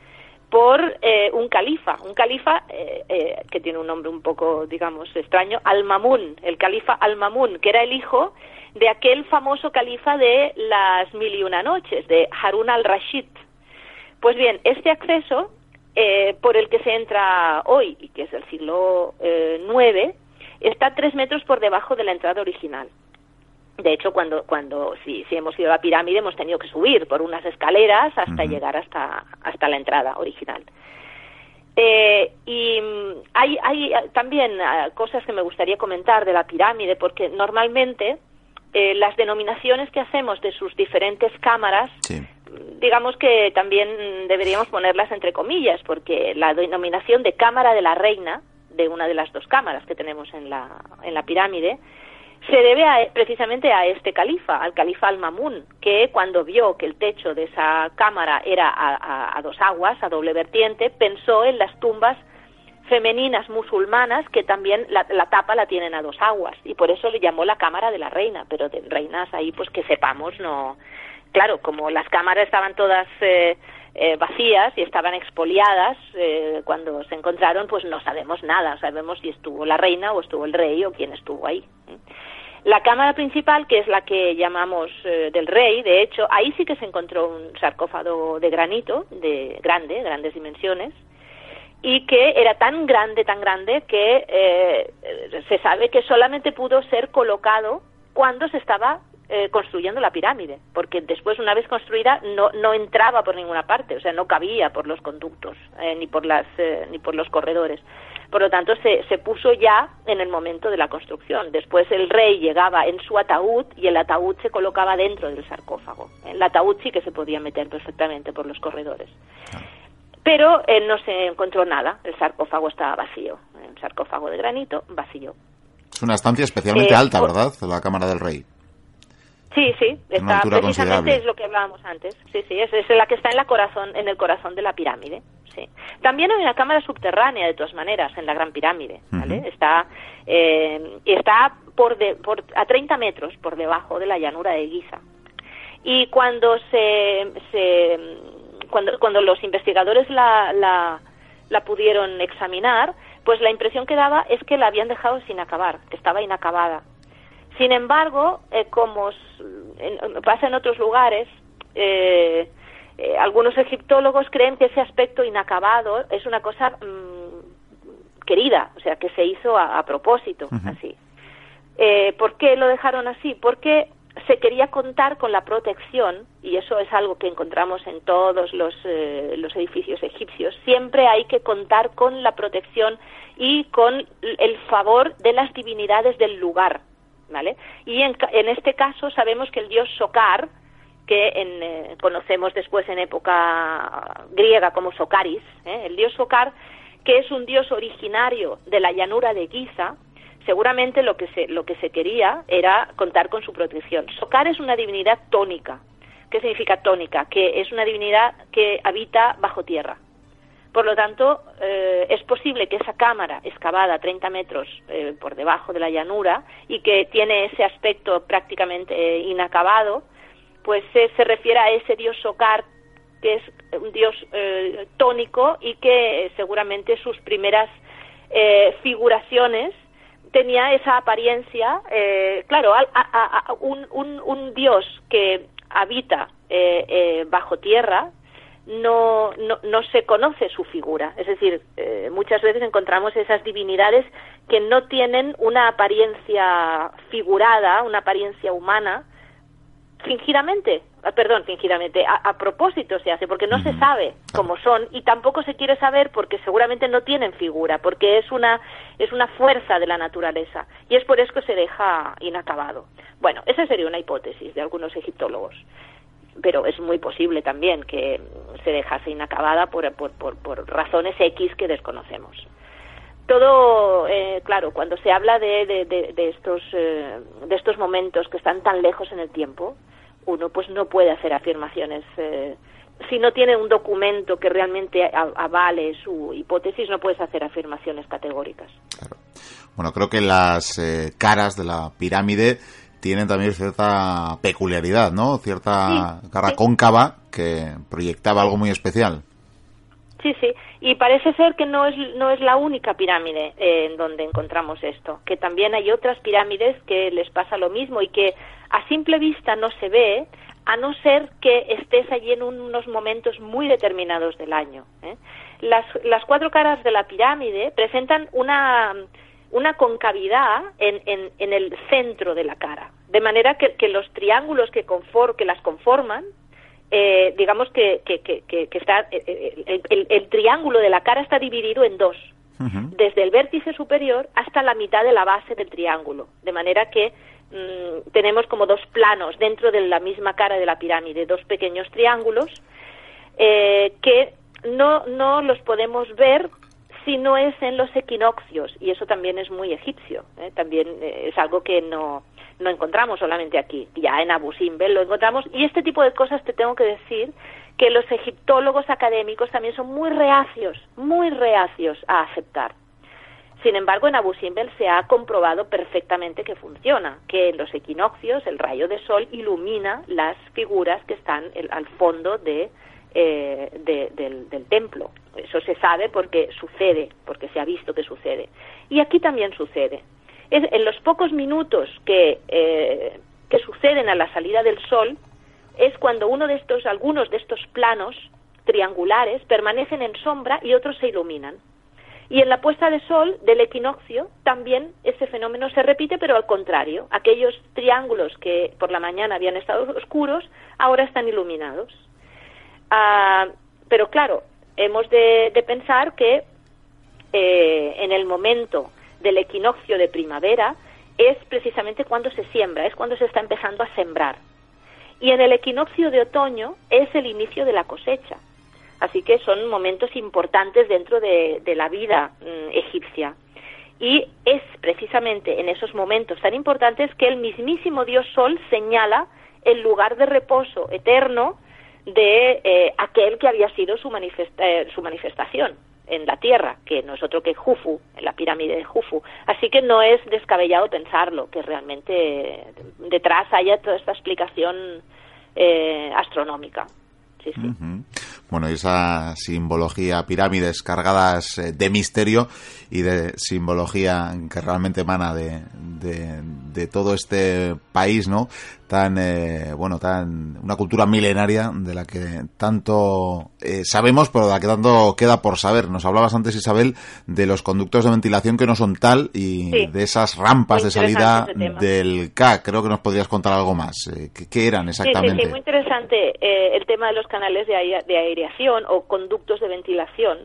por eh, un califa, un califa eh, que tiene un nombre un poco, digamos, extraño, Al-Mamun, el califa Al-Mamun, que era el hijo de aquel famoso califa de las mil y una noches, de Harun al-Rashid. Pues bien, este acceso eh, por el que se entra hoy, y que es del siglo IX, eh, está tres metros por debajo de la entrada original. De hecho, cuando, cuando si, si hemos ido a la pirámide hemos tenido que subir por unas escaleras hasta llegar hasta, hasta la entrada original. Eh, y mm, hay, hay también ah, cosas que me gustaría comentar de la pirámide, porque normalmente eh, las denominaciones que hacemos de sus diferentes cámaras digamos que también deberíamos ponerlas entre comillas, porque la denominación de Cámara de la Reina, de una de las dos cámaras que tenemos en la, en la pirámide, se debe precisamente a este califa, al califa al-Mamun, que cuando vio que el techo de esa cámara era a, dos aguas, a doble vertiente, pensó en las tumbas femeninas musulmanas que también la, tapa la tienen a dos aguas y por eso le llamó la cámara de la reina, pero de reinas ahí pues que sepamos no, claro, como las cámaras estaban todas eh, eh, vacías y estaban expoliadas eh, cuando se encontraron, pues no sabemos nada, sabemos si estuvo la reina o estuvo el rey o quién estuvo ahí. La cámara principal, que es la que llamamos del rey, de hecho, ahí sí que se encontró un sarcófago de granito, de grande, grandes dimensiones, y que era tan grande, tan grande, que se sabe que solamente pudo ser colocado cuando se estaba eh, construyendo la pirámide, porque después, una vez construida, no, no entraba por ninguna parte, o sea, no cabía por los conductos, eh, ni, por las, eh, ni por los corredores. Por lo tanto, se, se puso ya en el momento de la construcción. Después el rey llegaba en su ataúd y el ataúd se colocaba dentro del sarcófago. El ataúd sí que se podía meter perfectamente por los corredores. Pero él no se encontró nada, el sarcófago estaba vacío, el sarcófago de granito vacío. Es una estancia especialmente alta, ¿verdad? La Cámara del Rey. Sí, sí, está precisamente es lo que hablábamos antes. Sí, sí, es, es, la que está en la corazón, en el corazón de la pirámide. Sí. También hay una cámara subterránea, de todas maneras, en la Gran Pirámide. ¿vale? Está, eh, está por, de, por a 30 metros por debajo de la llanura de Giza. Y cuando se, se cuando, cuando los investigadores la, la, la pudieron examinar, pues la impresión que daba es que la habían dejado sin acabar, que estaba inacabada. Sin embargo, eh, como pasa en otros lugares, eh, eh, algunos egiptólogos creen que ese aspecto inacabado es una cosa mm, querida, o sea, que se hizo a, propósito, así. ¿Por qué lo dejaron así? Porque se quería contar con la protección, y eso es algo que encontramos en todos los, los edificios egipcios, siempre hay que contar con la protección y con el favor de las divinidades del lugar, ¿vale? Y en, este caso sabemos que el dios Sokar, que eh, conocemos después en época griega como Socaris, ¿eh? el dios Sokar, que es un dios originario de la llanura de Giza, seguramente lo que se, lo que se quería era contar con su protección. Sokar es una divinidad tónica. ¿Qué significa tónica? Que es una divinidad que habita bajo tierra. Por lo tanto, eh, es posible que esa cámara excavada 30 metros eh, por debajo de la llanura y que tiene ese aspecto prácticamente eh, inacabado, pues se refiere a ese dios Sokar, que es un dios tónico y que seguramente sus primeras figuraciones tenía esa apariencia, claro, un, un, dios que habita bajo tierra, no, no, no se conoce su figura. Es decir, eh, muchas veces encontramos esas divinidades que no tienen una apariencia figurada, una apariencia humana, fingidamente, ah, perdón, fingidamente, a, propósito se hace, porque no se sabe cómo son y tampoco se quiere saber porque seguramente no tienen figura, porque es una, es una fuerza de la naturaleza y es por eso que se deja inacabado. Bueno, esa sería una hipótesis de algunos egiptólogos pero es muy posible también que se dejase inacabada por, por, por, razones X que desconocemos. Todo, eh, claro, cuando se habla de, de, estos, eh, de estos momentos que están tan lejos en el tiempo, uno pues no puede hacer afirmaciones. Eh, si no tiene un documento que realmente avale su hipótesis, no puedes hacer afirmaciones categóricas. Bueno, creo que las caras de la pirámide tienen también cierta peculiaridad, ¿no? Cierta cara cóncava que proyectaba algo muy especial. Sí, sí, y parece ser que no es, no es la única pirámide eh, en donde encontramos esto, que también hay otras pirámides que les pasa lo mismo y que a simple vista no se ve, a no ser que estés allí en unos momentos muy determinados del año. ¿eh? Las, las cuatro caras de la pirámide presentan una una concavidad en, en, en, el centro de la cara, de manera que, que los triángulos que, conform, que las conforman, eh, digamos que, que, que está, eh, eh, el, el, triángulo de la cara está dividido en dos, desde el vértice superior hasta la mitad de la base del triángulo, de manera que mm, tenemos como dos planos dentro de la misma cara de la pirámide, dos pequeños triángulos eh, que no, no los podemos ver si no es en los equinoccios, y eso también es muy egipcio, ¿eh? también eh, es algo que no, no encontramos solamente aquí, ya en Abu Simbel lo encontramos, y este tipo de cosas te tengo que decir que los egiptólogos académicos también son muy reacios, muy reacios a aceptar. Sin embargo, en Abu Simbel se ha comprobado perfectamente que funciona, que en los equinoccios el rayo de sol ilumina las figuras que están al fondo de, eh, del, templo. Eso se sabe porque sucede, porque se ha visto que sucede. Y aquí también sucede. en los pocos minutos que, eh, que suceden a la salida del sol, es cuando uno de estos, algunos de estos planos triangulares permanecen en sombra y otros se iluminan. Y en la puesta de sol del equinoccio también ese fenómeno se repite, pero al contrario. Aquellos triángulos que por la mañana habían estado oscuros, ahora están iluminados. Ah, pero claro, hemos de, pensar que eh, en el momento del equinoccio de primavera es precisamente cuando se siembra, es cuando se está empezando a sembrar. Y en el equinoccio de otoño es el inicio de la cosecha. Así que son momentos importantes dentro de, la vida mm, egipcia. Y es precisamente en esos momentos tan importantes que el mismísimo dios Sol señala el lugar de reposo eterno de eh, aquel que había sido su, eh, su manifestación en la tierra, que no es otro que Jufu, en la pirámide de Jufu. Así que no es descabellado pensarlo, que realmente detrás haya toda esta explicación eh, astronómica. Sí, sí. Bueno, esa simbología, pirámides cargadas de misterio y de simbología que realmente emana de, de, todo este país, ¿no? Tan, eh, bueno, tan, una cultura milenaria de la que tanto eh, sabemos, pero de la que tanto queda por saber. Nos hablabas antes, Isabel, de los conductos de ventilación que no son tal y de esas rampas de salida del K. Creo que nos podrías contar algo más. Eh, ¿qué, eran exactamente? Sí, sí, muy interesante el tema de los canales de, de aireación o conductos de ventilación.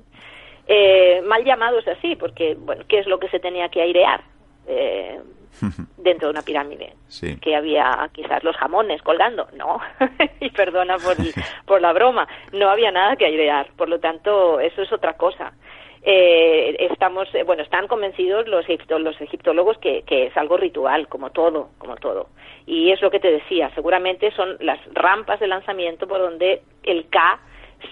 mal llamados así, porque, bueno, ¿qué es lo que se tenía que airear? Eh, dentro de una pirámide. Que había quizás los jamones colgando. No, y perdona por, por la broma, no había nada que airear. Por lo tanto, eso es otra cosa. Eh, estamos, eh, bueno, están convencidos los, los egiptólogos que, que, es algo ritual, como todo, como todo. Y es lo que te decía, seguramente son las rampas de lanzamiento por donde el K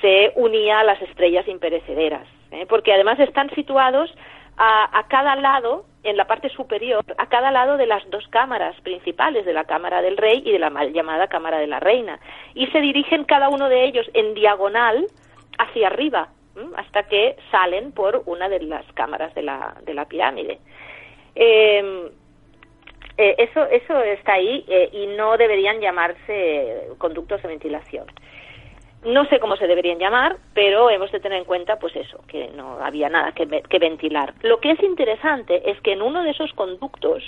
se unía a las estrellas imperecederas, ¿eh? porque además están situados a, cada lado, en la parte superior, a cada lado de las dos cámaras principales, de la Cámara del Rey y de la mal llamada Cámara de la Reina. Y se dirigen cada uno de ellos en diagonal hacia arriba, hasta que salen por una de las cámaras de la, de la pirámide. Em, eh, eso, eso está ahí eh, y no deberían llamarse conductos de ventilación. No sé cómo se deberían llamar, pero hemos de tener en cuenta, pues eso, que no había nada que, ventilar. Lo que es interesante es que en uno de esos conductos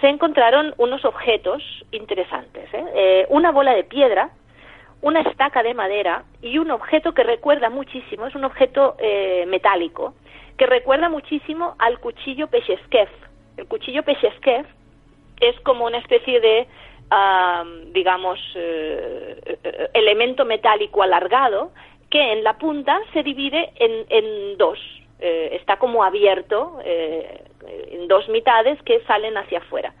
se encontraron unos objetos interesantes. ¿eh? Eh, una bola de piedra, una estaca de madera y un objeto que recuerda muchísimo, es un objeto eh, metálico, que recuerda muchísimo al cuchillo Pesheskev. El cuchillo Pesheskev es como una especie de digamos, eh, eh, elemento metálico alargado que en la punta se divide en, en dos. Eh, está como abierto en dos mitades que salen hacia afuera.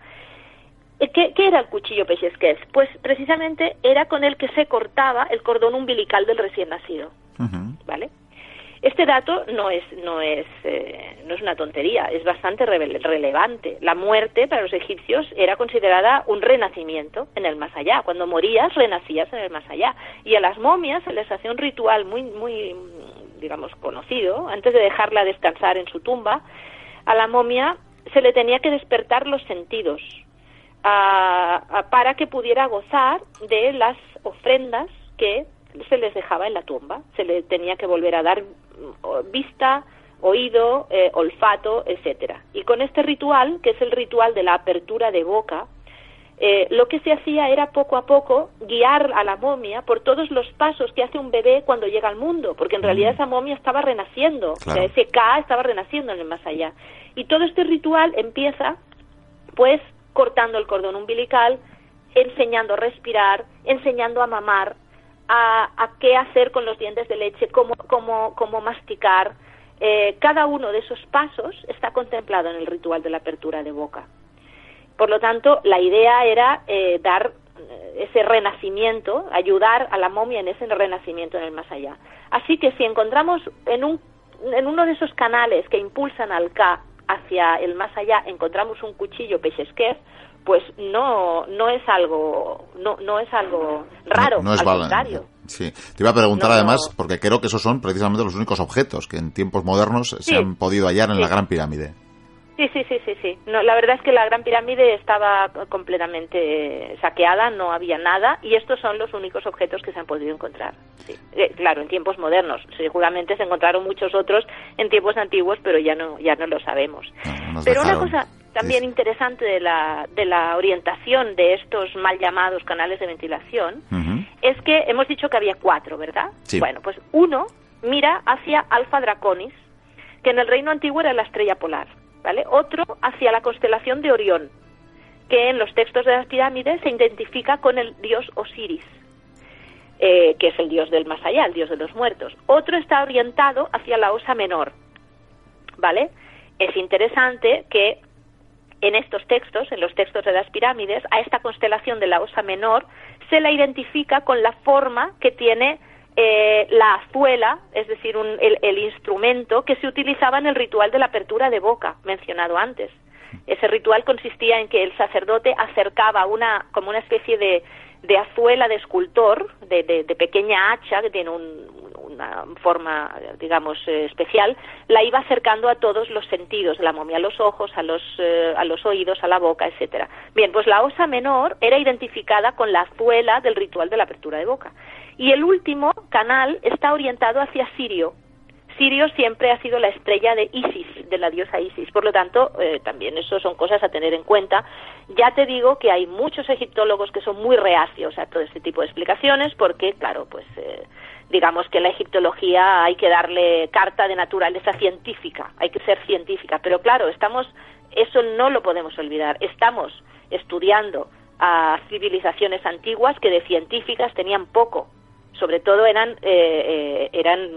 ¿Qué, ¿Qué, era el cuchillo Pechesquez? Pues precisamente era con el que se cortaba el cordón umbilical del recién nacido. ¿Vale? Este dato no es, no es, eh, no es una tontería, es bastante relevante. La muerte para los egipcios era considerada un renacimiento en el más allá. Cuando morías, renacías en el más allá. Y a las momias se les hacía un ritual muy, muy, digamos, conocido. Antes de dejarla descansar en su tumba, a la momia se le tenía que despertar los sentidos para que pudiera gozar de las ofrendas que se les dejaba en la tumba. Se le tenía que volver a dar vista, oído, eh, olfato, etcétera. Y con este ritual, que es el ritual de la apertura de boca, eh, lo que se hacía era poco a poco guiar a la momia por todos los pasos que hace un bebé cuando llega al mundo, porque en realidad mm. esa momia estaba renaciendo, o sea, ese K estaba renaciendo en el más allá. Y todo este ritual empieza, pues, cortando el cordón umbilical, enseñando a respirar, enseñando a mamar, a, qué hacer con los dientes de leche, cómo, masticar. Eh, cada uno de esos pasos está contemplado en el ritual de la apertura de boca. Por lo tanto, la idea era eh, dar eh, ese renacimiento, ayudar a la momia en ese renacimiento en el más allá. Así que si encontramos en, un, en uno de esos canales que impulsan al K hacia el más allá, encontramos un cuchillo pechesquer, pues no no es algo no no es algo raro no, es al contrario. Sí te iba a preguntar además porque creo que esos son precisamente los únicos objetos que en tiempos modernos se han podido hallar en la Gran Pirámide Sí, sí, sí, sí, sí. No, la verdad es que la Gran Pirámide estaba completamente saqueada, no había nada, y estos son los únicos objetos que se han podido encontrar. Sí. Eh, claro, en tiempos modernos. Seguramente se encontraron muchos otros en tiempos antiguos, pero ya no, ya no lo sabemos. pero una cosa también interesante de la, de la orientación de estos mal llamados canales de ventilación es que hemos dicho que había cuatro, ¿verdad? Sí. Bueno, pues uno mira hacia Alfa Draconis, que en el reino antiguo era la estrella polar. ¿Vale? Otro hacia la constelación de Orión, que en los textos de las pirámides se identifica con el dios Osiris, eh, que es el dios del más allá, el dios de los muertos. Otro está orientado hacia la Osa Menor, ¿vale? Es interesante que en estos textos, en los textos de las pirámides, a esta constelación de la Osa Menor se la identifica con la forma que tiene eh, la azuela, es decir, el, instrumento que se utilizaba en el ritual de la apertura de boca, mencionado antes. Ese ritual consistía en que el sacerdote acercaba una, como una especie de, de azuela de escultor, de, pequeña hacha que tiene una forma, digamos, eh, especial, la iba acercando a todos los sentidos la momia, a los ojos, a los, eh, a los oídos, a la boca, etcétera. Bien, pues la osa menor era identificada con la azuela del ritual de la apertura de boca. Y el último canal está orientado hacia Sirio. Sirio siempre ha sido la estrella de Isis, de la diosa Isis. Por lo tanto, eh, también eso son cosas a tener en cuenta. Ya te digo que hay muchos egiptólogos que son muy reacios a todo este tipo de explicaciones porque, claro, pues eh, digamos que la egiptología hay que darle carta de naturaleza científica, hay que ser científica. Pero claro, estamos, eso no lo podemos olvidar. Estamos estudiando a civilizaciones antiguas que de científicas tenían poco sobre todo eran, eh, eh, eran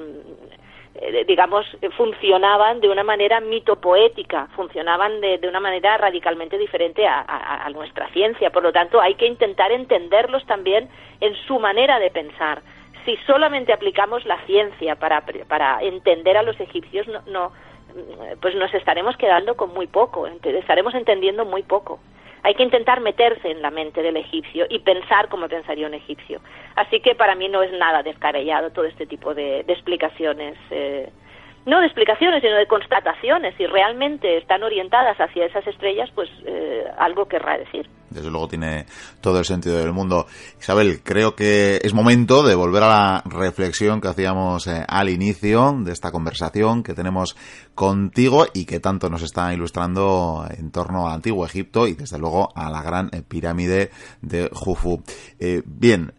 eh, digamos, funcionaban de una manera mitopoética, funcionaban de, una manera radicalmente diferente a, nuestra ciencia. Por lo tanto, hay que intentar entenderlos también en su manera de pensar. Si solamente aplicamos la ciencia para, para entender a los egipcios, no, no, pues nos estaremos quedando con muy poco, estaremos entendiendo muy poco hay que intentar meterse en la mente del egipcio y pensar como pensaría un egipcio. Así que para mí no es nada descabellado todo este tipo de, explicaciones. Eh, no de explicaciones, sino de constataciones. Si realmente están orientadas hacia esas estrellas, pues eh, algo querrá decir. Desde luego tiene todo el sentido del mundo. Isabel, creo que es momento de volver a la reflexión que hacíamos eh, al inicio de esta conversación que tenemos contigo y que tanto nos está ilustrando en torno al antiguo Egipto y desde luego a la gran eh, pirámide de Jufu. bien,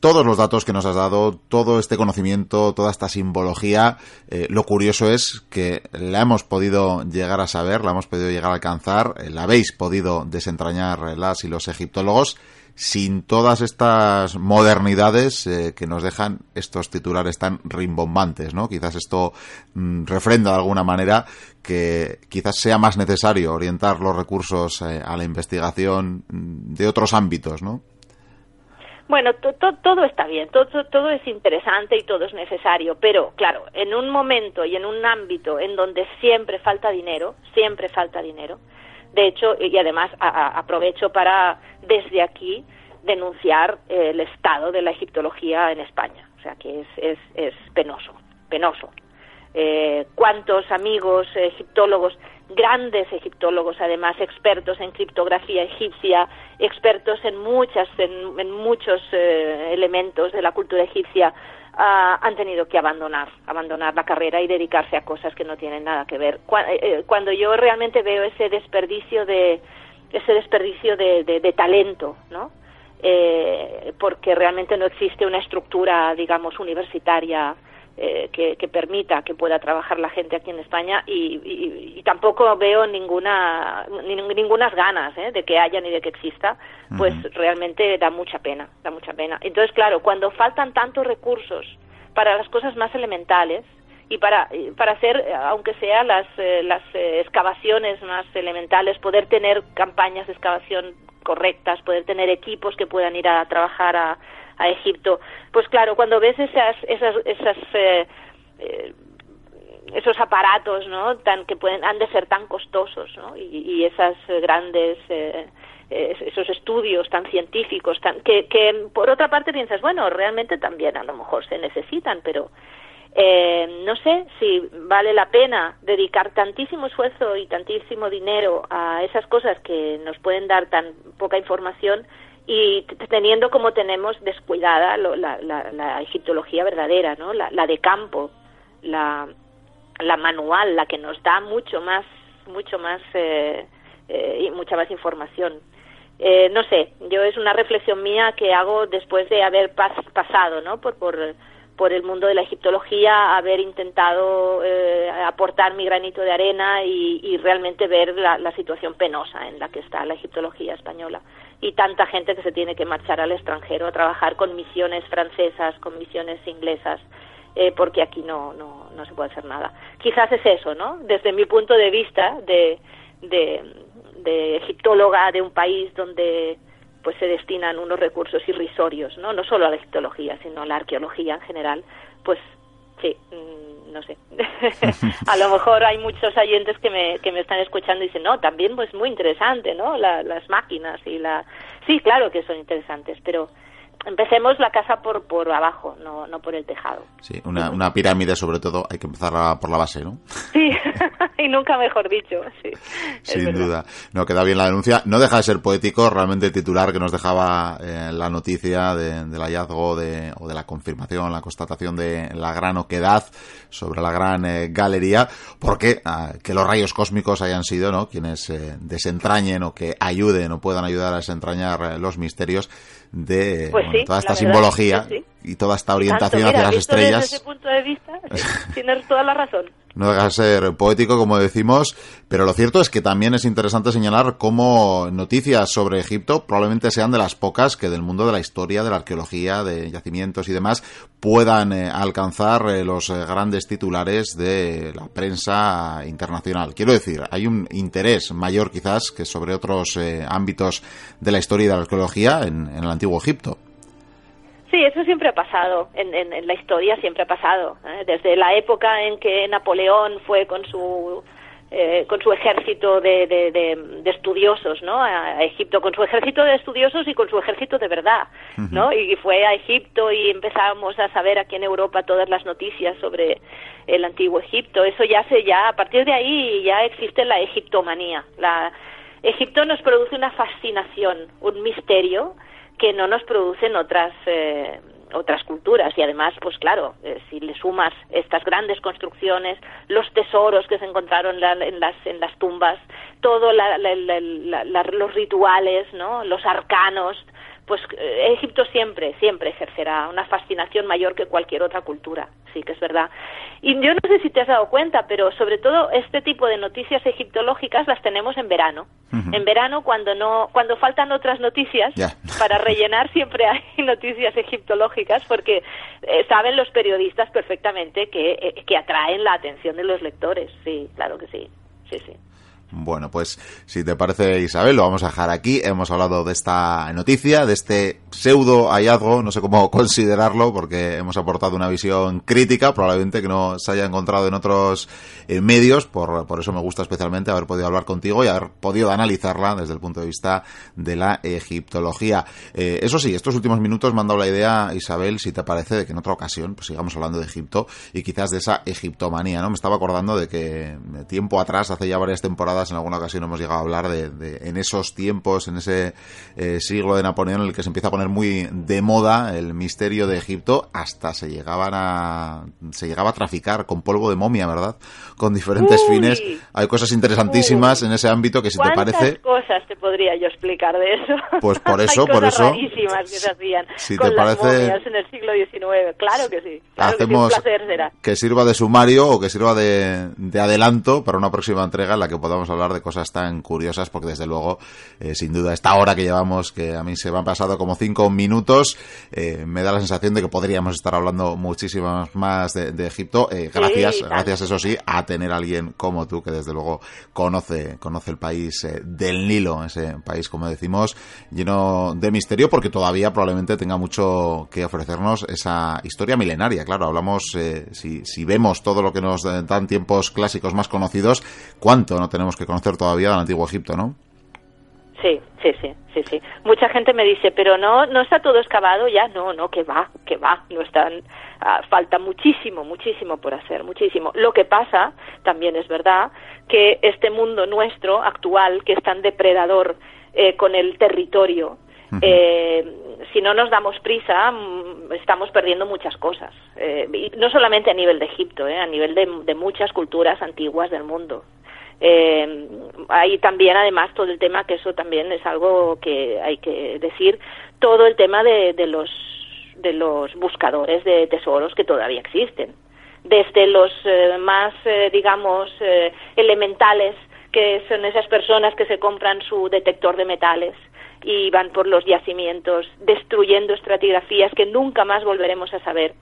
todos los datos que nos has dado, todo este conocimiento, toda esta simbología, eh, lo curioso es que la hemos podido llegar a saber, la hemos podido llegar a alcanzar, eh, la habéis podido desentrañar eh, las y los egiptólogos sin todas estas modernidades que nos dejan estos titulares tan rimbombantes, ¿no? Quizás esto mm, refrenda de alguna manera que quizás sea más necesario orientar los recursos a la investigación mm, de otros ámbitos, ¿no? Bueno, todo está bien, todo, todo es interesante y todo es necesario, pero claro, en un momento y en un ámbito en donde siempre falta dinero, siempre falta dinero, de hecho, y además aprovecho para desde aquí denunciar el estado de la egiptología en España, o sea que es, es, es penoso, penoso. Eh, ¿Cuántos amigos egiptólogos grandes egiptólogos, además expertos en criptografía egipcia, expertos en muchas, en, muchos eh, elementos de la cultura egipcia, ah, han tenido que abandonar, abandonar la carrera y dedicarse a cosas que no tienen nada que ver. Eh, eh, cuando yo realmente veo ese desperdicio de, ese desperdicio de, de, talento, ¿no? Eh, porque realmente no existe una estructura, digamos, universitaria eh, que, que, permita que pueda trabajar la gente aquí en España y, y, tampoco veo ninguna ni, ningunas ganas ¿eh? de que haya ni de que exista, pues realmente da mucha pena, da mucha pena. Entonces, claro, cuando faltan tantos recursos para las cosas más elementales, y para, para hacer, aunque sea las, eh, las eh, excavaciones más elementales, poder tener campañas de excavación correctas, poder tener equipos que puedan ir a trabajar a, a Egipto. Pues claro, cuando ves esas, esas, esas eh, esos aparatos, ¿no? Tan que pueden han de ser tan costosos, ¿no? Y, y esas grandes esos estudios tan científicos, tan, que, que por otra parte piensas, bueno, realmente también a lo mejor se necesitan, pero eh, no sé si vale la pena dedicar tantísimo esfuerzo y tantísimo dinero a esas cosas que nos pueden dar tan poca información y teniendo como tenemos descuidada la, egiptología verdadera, ¿no? La, de campo, la, la manual, la que nos da mucho más, mucho más eh, eh, y mucha más información. Eh, no sé, yo es una reflexión mía que hago después de haber pasado, ¿no? Por, por por el mundo de la egiptología, haber intentado eh, aportar mi granito de arena y, realmente ver la, situación penosa en la que está la egiptología española y tanta gente que se tiene que marchar al extranjero a trabajar con misiones francesas, con misiones inglesas, eh, porque aquí no, no, no se puede hacer nada. Quizás es eso, ¿no? Desde mi punto de vista de, de, de egiptóloga de un país donde pues se destinan unos recursos irrisorios, ¿no? No solo a la egiptología, sino a la arqueología en general, pues sí, mm, no sé. a lo mejor hay muchos oyentes que me, que me están escuchando y dicen, no, también pues muy interesante, ¿no? las máquinas y la... Sí, claro que son interesantes, pero empecemos la casa por, por abajo, no, no por el tejado. Sí, una, una pirámide sobre todo hay que empezar por la base, ¿no? Sí, y nunca mejor dicho, sí. Sin duda. No, queda bien la denuncia. No deja de ser poético realmente el titular que nos dejaba eh, la noticia del hallazgo de, o de la confirmación, la constatación de la gran oquedad sobre la gran eh, galería, porque ah, que los rayos cósmicos hayan sido ¿no? quienes eh, desentrañen o que ayuden o puedan ayudar a desentrañar los misterios de pues toda esta simbología y toda esta orientación hacia las estrellas. Desde ese punto de vista, tienes toda la razón. No deja de ser poético, como decimos, pero lo cierto es que también es interesante señalar cómo noticias sobre Egipto probablemente sean de las pocas que del mundo de la historia, de la arqueología, de yacimientos y demás puedan eh, alcanzar eh, los eh, grandes titulares de la prensa internacional. Quiero decir, hay un interés mayor quizás que sobre otros ámbitos de la historia y de la arqueología en el antiguo Egipto. Sí, eso siempre ha pasado, en, en, la historia siempre ha pasado. ¿eh? Desde la época en que Napoleón fue con su eh, con su ejército de, de, de, estudiosos, ¿no? A Egipto, con su ejército de estudiosos y con su ejército de verdad, ¿no? Y fue a Egipto y empezamos a saber aquí en Europa todas las noticias sobre el antiguo Egipto. Eso ya se ya a partir de ahí ya existe la egiptomanía. La Egipto nos produce una fascinación, un misterio que no nos producen otras eh, otras culturas. Y además pues claro eh, si le sumas estas grandes construcciones los tesoros que se encontraron en las en las tumbas todo los rituales no los arcanos pues eh, Egipto siempre, siempre ejercerá una fascinación mayor que cualquier otra cultura, sí que es verdad. Y yo no sé si te has dado cuenta, pero sobre todo este tipo de noticias egiptológicas las tenemos en verano. En verano cuando no, cuando faltan otras noticias para rellenar siempre hay noticias egiptológicas porque eh, saben los periodistas perfectamente que, eh, que atraen la atención de los lectores. Sí, claro que sí, sí, sí. Bueno, pues si te parece Isabel, lo vamos a dejar aquí. Hemos hablado de esta noticia, de este pseudo hallazgo, no sé cómo considerarlo, porque hemos aportado una visión crítica, probablemente que no se haya encontrado en otros eh, medios, por, por eso me gusta especialmente haber podido hablar contigo y haber podido analizarla desde el punto de vista de la egiptología. Eh, eso sí, estos últimos minutos me han dado la idea, Isabel, si te parece, de que en otra ocasión pues sigamos hablando de Egipto y quizás de esa egiptomanía, ¿no? Me estaba acordando de que tiempo atrás, hace ya varias temporadas, en alguna ocasión hemos llegado a hablar de, en esos tiempos, en ese eh, siglo de Napoleón en el que se empieza a poner muy de moda el misterio de Egipto, hasta se llegaban a se llegaba a traficar con polvo de momia, ¿verdad? Con diferentes fines. Hay cosas interesantísimas en ese ámbito que si te parece cosas te podría yo explicar de eso. Pues por eso, por eso. que se hacían si te parece, en el siglo XIX. Claro que sí. hacemos que, sirva de sumario o que sirva de, de, adelanto para una próxima entrega en la que podamos hablar de cosas tan curiosas, porque desde luego, eh, sin duda, esta hora que llevamos, que a mí se me han pasado como cinco minutos, eh, me da la sensación de que podríamos estar hablando muchísimas más de, Egipto. Eh, gracias, gracias, eso sí, a tener a alguien como tú que desde luego conoce, conoce el país del Nilo, ese país, como decimos, lleno de misterio, porque todavía probablemente tenga mucho que ofrecernos esa historia milenaria. Claro, hablamos, si, si, vemos todo lo que nos dan tiempos clásicos más conocidos, ¿cuánto no tenemos que conocer todavía del antiguo Egipto, no? Sí, sí, sí, sí, sí. Mucha gente me dice, pero no, no está todo excavado ya. No, no, que va, que va. No están, ah, falta muchísimo, muchísimo por hacer, muchísimo. Lo que pasa, también es verdad, que este mundo nuestro actual, que es tan depredador eh, con el territorio, eh, si no nos damos prisa, mm, estamos perdiendo muchas cosas. Eh, y no solamente a nivel de Egipto, a nivel de, muchas culturas antiguas del mundo. Eh, hay también, además, todo el tema, que eso también es algo que hay que decir, todo el tema de, de los, de los buscadores de tesoros que todavía existen. Desde los más, digamos, elementales, que son esas personas que se compran su detector de metales, y van por los yacimientos destruyendo estratigrafías que nunca más volveremos a saber.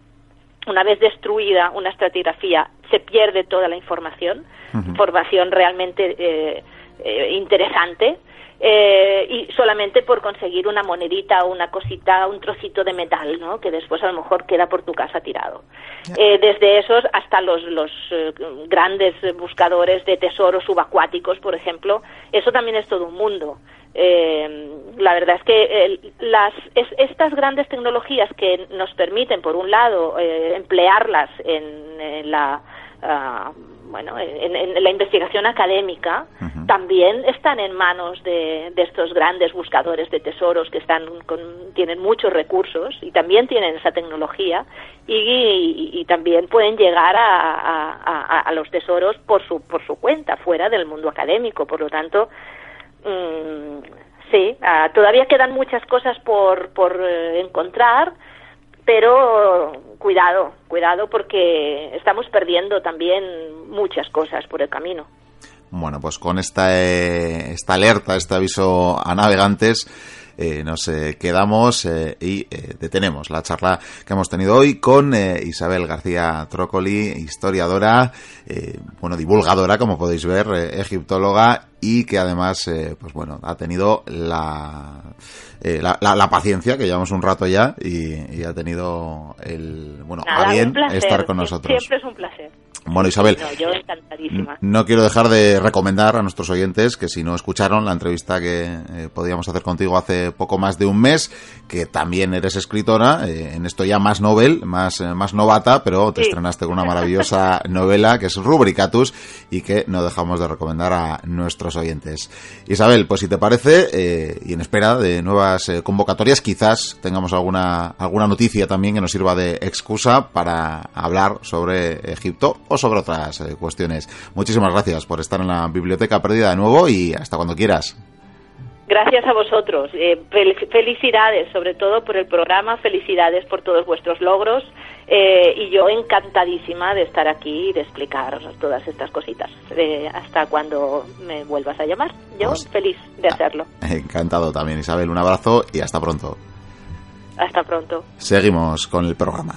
Una vez destruida una estratigrafía, se pierde toda la información, información realmente eh, eh, interesante, eh, y solamente por conseguir una monedita o una cosita, un trocito de metal, ¿no? que después a lo mejor queda por tu casa tirado. desde esos hasta los, los grandes buscadores de tesoros subacuáticos, por ejemplo, eso también es todo un mundo. Eh, la verdad es que las, estas grandes tecnologías que nos permiten, por un lado, eh, emplearlas en, la ah, bueno, en, la investigación académica, también están en manos de, estos grandes buscadores de tesoros que están tienen muchos recursos y también tienen esa tecnología y, también pueden llegar a, a, los tesoros por su, por su cuenta, fuera del mundo académico. Por lo tanto, Mm, sí, ah, todavía quedan muchas cosas por, por eh, encontrar, pero cuidado, cuidado porque estamos perdiendo también muchas cosas por el camino. Bueno, pues con esta, eh, esta alerta, este aviso a navegantes, eh, nos quedamos y detenemos la charla que hemos tenido hoy con Isabel García Trócoli, historiadora, bueno, divulgadora, como podéis ver, egiptóloga y que además, eh, pues bueno, ha tenido la, eh, la, la, paciencia, que llevamos un rato ya, y, ha tenido el, bueno, a bien estar con nosotros. Siempre es un placer. Bueno, Isabel, no, quiero dejar de recomendar a nuestros oyentes que si no escucharon la entrevista que eh, podíamos hacer contigo hace poco más de un mes, que también eres escritora, en esto ya más novel, más, más novata, pero te estrenaste con una maravillosa novela que es Rubricatus y que no dejamos de recomendar a nuestros oyentes. Isabel, pues si te parece, eh, y en espera de nuevas eh, convocatorias, quizás tengamos alguna, alguna noticia también que nos sirva de excusa para hablar sobre Egipto o sobre otras eh, cuestiones. Muchísimas gracias por estar en la Biblioteca Perdida de nuevo y hasta cuando quieras. Gracias a vosotros. Eh, felicidades, sobre todo por el programa, felicidades por todos vuestros logros eh, y yo encantadísima de estar aquí y de explicar todas estas cositas. Eh, hasta cuando me vuelvas a llamar. Yo pues, feliz de hacerlo. Encantado también, Isabel. Un abrazo y hasta pronto. Hasta pronto. Seguimos con el programa.